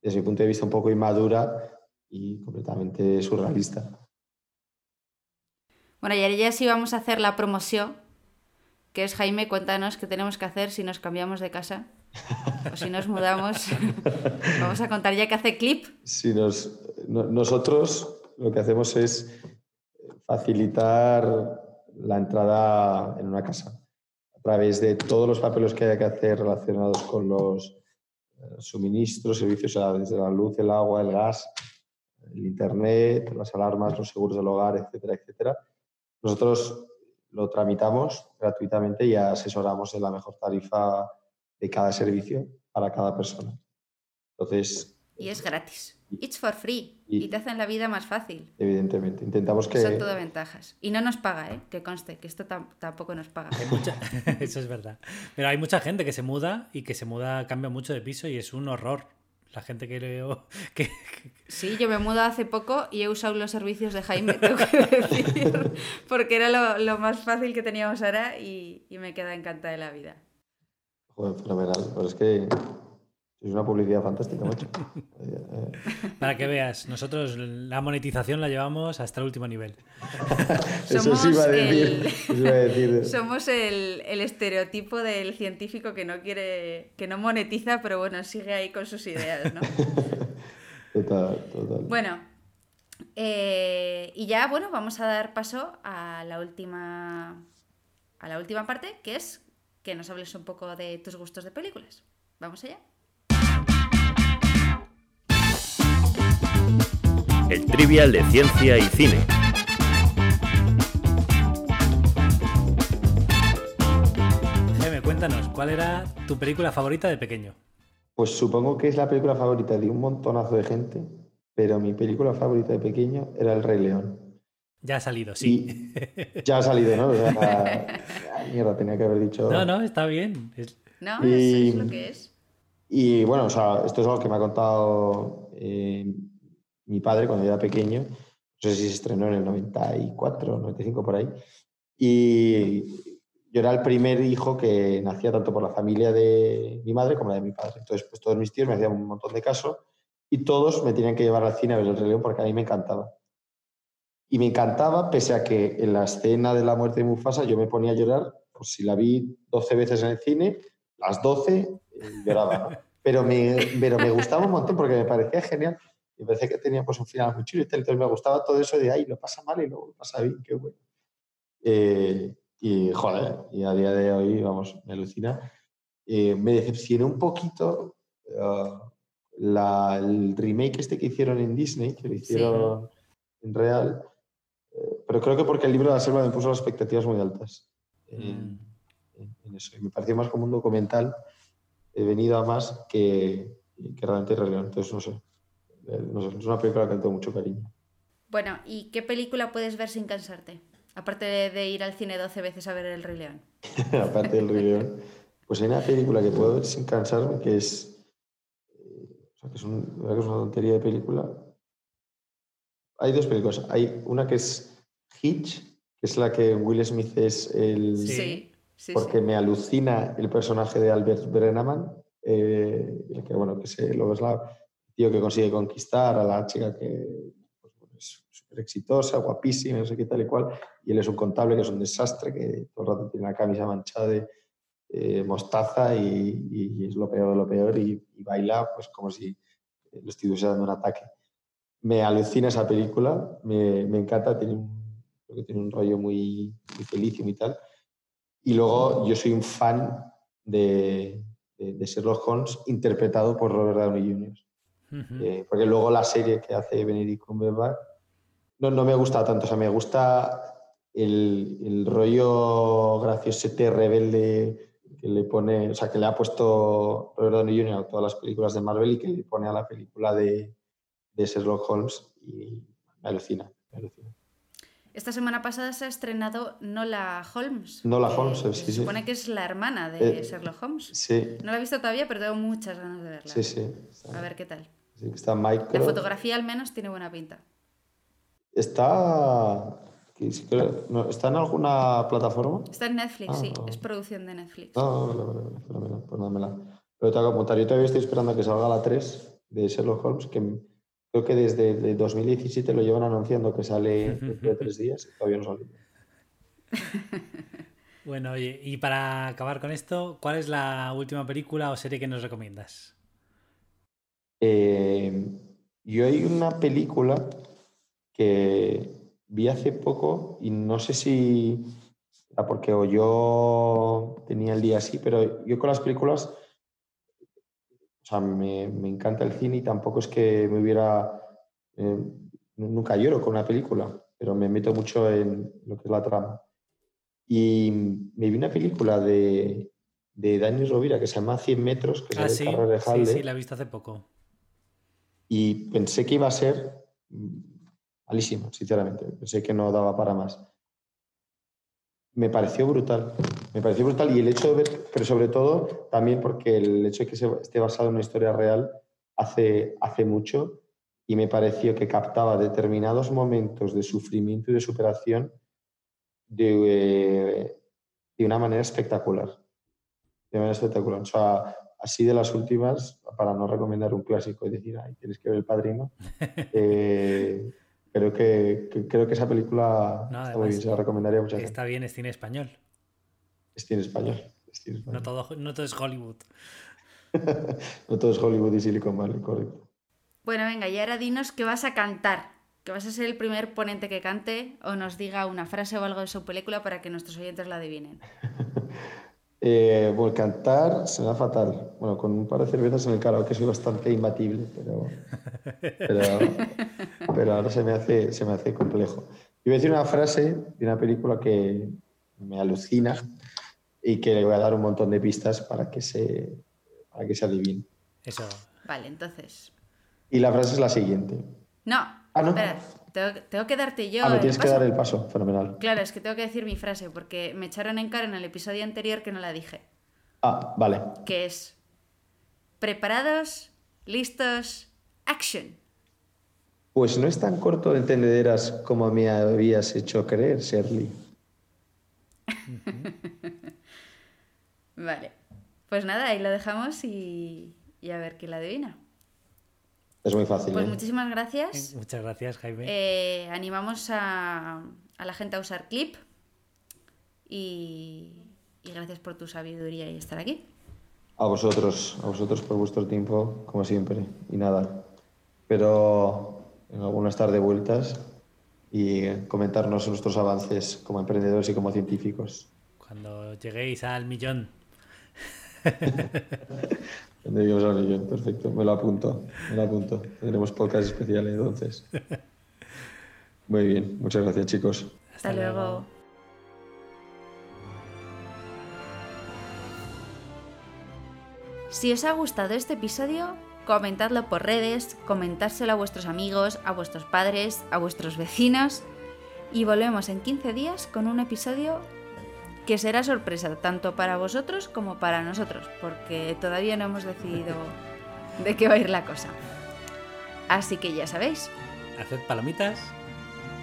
desde mi punto de vista un poco inmadura y completamente surrealista. Bueno, y ya sí vamos a hacer la promoción, que es Jaime, cuéntanos qué tenemos que hacer si nos cambiamos de casa. O si nos mudamos, vamos a contar ya que hace clip. Si nos, no- nosotros lo que hacemos es facilitar la entrada en una casa a través de todos los papeles que haya que hacer relacionados con los eh, suministros, servicios, o sea, desde la luz, el agua, el gas, el internet, las alarmas, los seguros del hogar, etcétera, etcétera. Nosotros lo tramitamos gratuitamente y asesoramos en la mejor tarifa de cada servicio para cada persona. Entonces, Y es gratis. It's for free. Y- Y te hacen la vida más fácil. evidentemente, intentamos que... Son todo ventajas. Y no nos paga, ¿eh? Que conste, que esto tam- tampoco nos paga. Eso es verdad. Pero hay mucha gente que se muda y que se muda, cambia mucho de piso y es un horror. La gente que leo que, Sí, yo me he mudado hace poco y he usado los servicios de Jaime, tengo que decir, porque era lo, lo más fácil que teníamos ahora y, y me queda encantada de la vida. Joder, fenomenal. Pero es que es una publicidad fantástica, macho. Eh, eh, Para que veas, nosotros la monetización la llevamos hasta el último nivel. Eso sí iba a decir. eso iba a decir. somos el, el estereotipo del científico que no quiere, que no monetiza, pero bueno, sigue ahí con sus ideas, ¿no? Total, total. Bueno, eh, y ya, bueno, vamos a dar paso a la última. A la última parte, que es que nos hables un poco de tus gustos de películas. Vamos allá. El trivial de ciencia y cine. Jaime, cuéntanos, ¿cuál era tu película favorita de pequeño? Pues supongo que es la película favorita de un montonazo de gente, pero mi película favorita de pequeño era El Rey León. Ya ha salido, sí. Ya ha salido, ¿no? O sea, mierda, tenía que haber dicho. No, no, está bien. Es- No, Y- eso es lo que es. Y bueno, o sea, esto es algo que me ha contado eh, mi padre cuando yo era pequeño. No sé si se estrenó en el 94, 95 por ahí. Y yo era el primer hijo que nacía tanto por la familia de mi madre como la de mi padre. Entonces, pues todos mis tíos me hacían un montón de caso y todos me tenían que llevar al cine a ver el Rey León porque a mí me encantaba. Y me encantaba, pese a que en la escena de la muerte de Mufasa yo me ponía a llorar, pues si la vi 12 veces en el cine, las 12 eh, lloraba, ¿no? Pero me, pero me gustaba un montón porque me parecía genial. Me parecía que tenía pues, un final muy chulo y tal. Entonces me gustaba todo eso de, ay, lo pasa mal y luego lo pasa bien, qué bueno. Eh, y, joder, y a día de hoy, vamos, me alucina. Eh, me decepcionó un poquito la- el remake este que hicieron en Disney, que lo hicieron en real. Eh, pero creo que porque el libro de la selva me puso las expectativas muy altas en, en- en eso. Y me pareció más como un documental he venido a más que, que realmente León. Entonces, no sé. No sé, Es una película que le tengo mucho cariño. Bueno, ¿y qué película puedes ver sin cansarte? Aparte de, de ir al cine 12 veces a ver El Rey León. Aparte del Rey León. Pues hay una película que puedo ver sin cansarme que es. eh, o sea, que es, un- la verdad que es una tontería de película. Hay dos películas. Hay una que es Hitch, que es la que Will Smith es el. Sí, sí, porque sí. me alucina el personaje de Albert Brenneman, eh, el que bueno, que se lo es la tío que consigue conquistar a la chica que pues, es súper exitosa, guapísima, no sé qué tal y cual, y él es un contable que es un desastre, que todo el rato tiene la camisa manchada de eh, mostaza y, y es lo peor de lo peor y, y baila pues como si le estuviese dando un ataque. Me alucina esa película, me, me encanta, tiene un, creo que tiene un rollo muy, muy feliz y muy tal. Y luego yo soy un fan de, de, de Sherlock Holmes interpretado por Robert Downey Jr. Eh, porque luego la serie que hace Benedict Cumberbatch no, no me gusta tanto, o sea, me gusta el, el rollo graciosete rebelde que le pone, o sea, que le ha puesto Robert Downey Jr. a todas las películas de Marvel y que le pone a la película de, de Sherlock Holmes y me alucina, me alucina. Esta semana pasada se ha estrenado Nola Holmes. Nola Holmes, sí, Se sí. supone que es la hermana de Eh, Sherlock Holmes. Sí, No la he visto todavía, pero tengo muchas ganas de verla. sí, sí. A ver qué tal. Sí, Está Mike La fotografía al menos tiene buena pinta. Está, ¿está en alguna plataforma? Está en Netflix, Ah, sí. no. Es producción de Netflix. No, vale, vale, vale, fenomenal, pues dámela. Pero te voy a yo todavía estoy esperando a que salga la 3 de Sherlock Holmes, que creo que desde de 2017 lo llevan anunciando que sale dentro de tres días y todavía no sale. Bueno, oye, y para acabar con esto, ¿cuál es la última película o serie que nos recomiendas? Eh, yo hay una película que vi hace poco y no sé si porque o yo tenía el día así, pero yo con las películas, sea, me, me encanta el cine y tampoco es que me hubiera, eh, nunca lloro con una película, pero me meto mucho en lo que es la trama. Y me vi una película de, de Dani Rovira que se llama 100 metros, que Ah, es sí, de Carlos de sí, sí, la he visto hace poco. y pensé que iba a ser mm, malísimo, sinceramente. Pensé que no daba para más. Me pareció brutal, me pareció brutal y el hecho de ver, pero sobre todo también porque el hecho de que se- esté basado en una historia real hace, hace mucho y me pareció que captaba determinados momentos de sufrimiento y de superación de, eh, de una manera espectacular. De manera espectacular. O sea, así de las últimas, para no recomendar un clásico y decir, ay, tienes que ver El Padrino, eh, creo, que, que- creo que esa película No, está muy bien, se la recomendaría a mucha gente. Está bien, es cine español. Es cine español. es cine No todo, no todo es Hollywood. No todo es Hollywood y Silicon Valley, correcto. Bueno, venga, y ahora dinos que vas a cantar. Que vas a ser el primer ponente que cante o nos diga una frase o algo de su película para que nuestros oyentes la adivinen. Eh, bueno, cantar se me da fatal. Bueno, con un par de cervezas en el karaoke soy bastante imbatible, pero, pero, pero ahora se me, hace, se me hace complejo. Yo voy a decir una frase de una película que me alucina y que le voy a dar un montón de pistas para que se, para que se adivine. Eso. Vale, entonces. Y la frase es la siguiente. No, Ah, ¿no? espera, tengo, tengo que darte yo. ah, me el tienes que dar el paso. Fenomenal. Claro, es que tengo que decir mi frase porque me echaron en cara en el episodio anterior que no la dije. Ah, vale. Que es. Preparados, listos, action. Pues no es tan corto de entendederas como me habías hecho creer, Shirley. Vale. Pues nada, ahí lo dejamos y, y a ver quién la adivina. Es muy fácil. Pues ¿eh? muchísimas gracias. Muchas gracias, Jaime. Eh, animamos a, a la gente a usar clip y, y gracias por tu sabiduría y estar aquí. A vosotros, a vosotros por vuestro tiempo, como siempre. Y nada, pero en algunas estar de vueltas y comentarnos nuestros avances como emprendedores y como científicos. Cuando lleguéis al millón. Lleguemos al millón, perfecto, me lo apunto, me lo apunto. Tendremos podcast especial entonces. Muy bien, muchas gracias chicos. Hasta, luego. Si os ha gustado este episodio, comentadlo por redes, comentárselo a vuestros amigos, a vuestros padres, a vuestros vecinos y volvemos en 15 días con un episodio que será sorpresa tanto para vosotros como para nosotros, porque todavía no hemos decidido de qué va a ir la cosa. Así que ya sabéis, Haced palomitas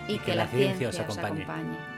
y, que, la ciencia, os acompañe. acompañe.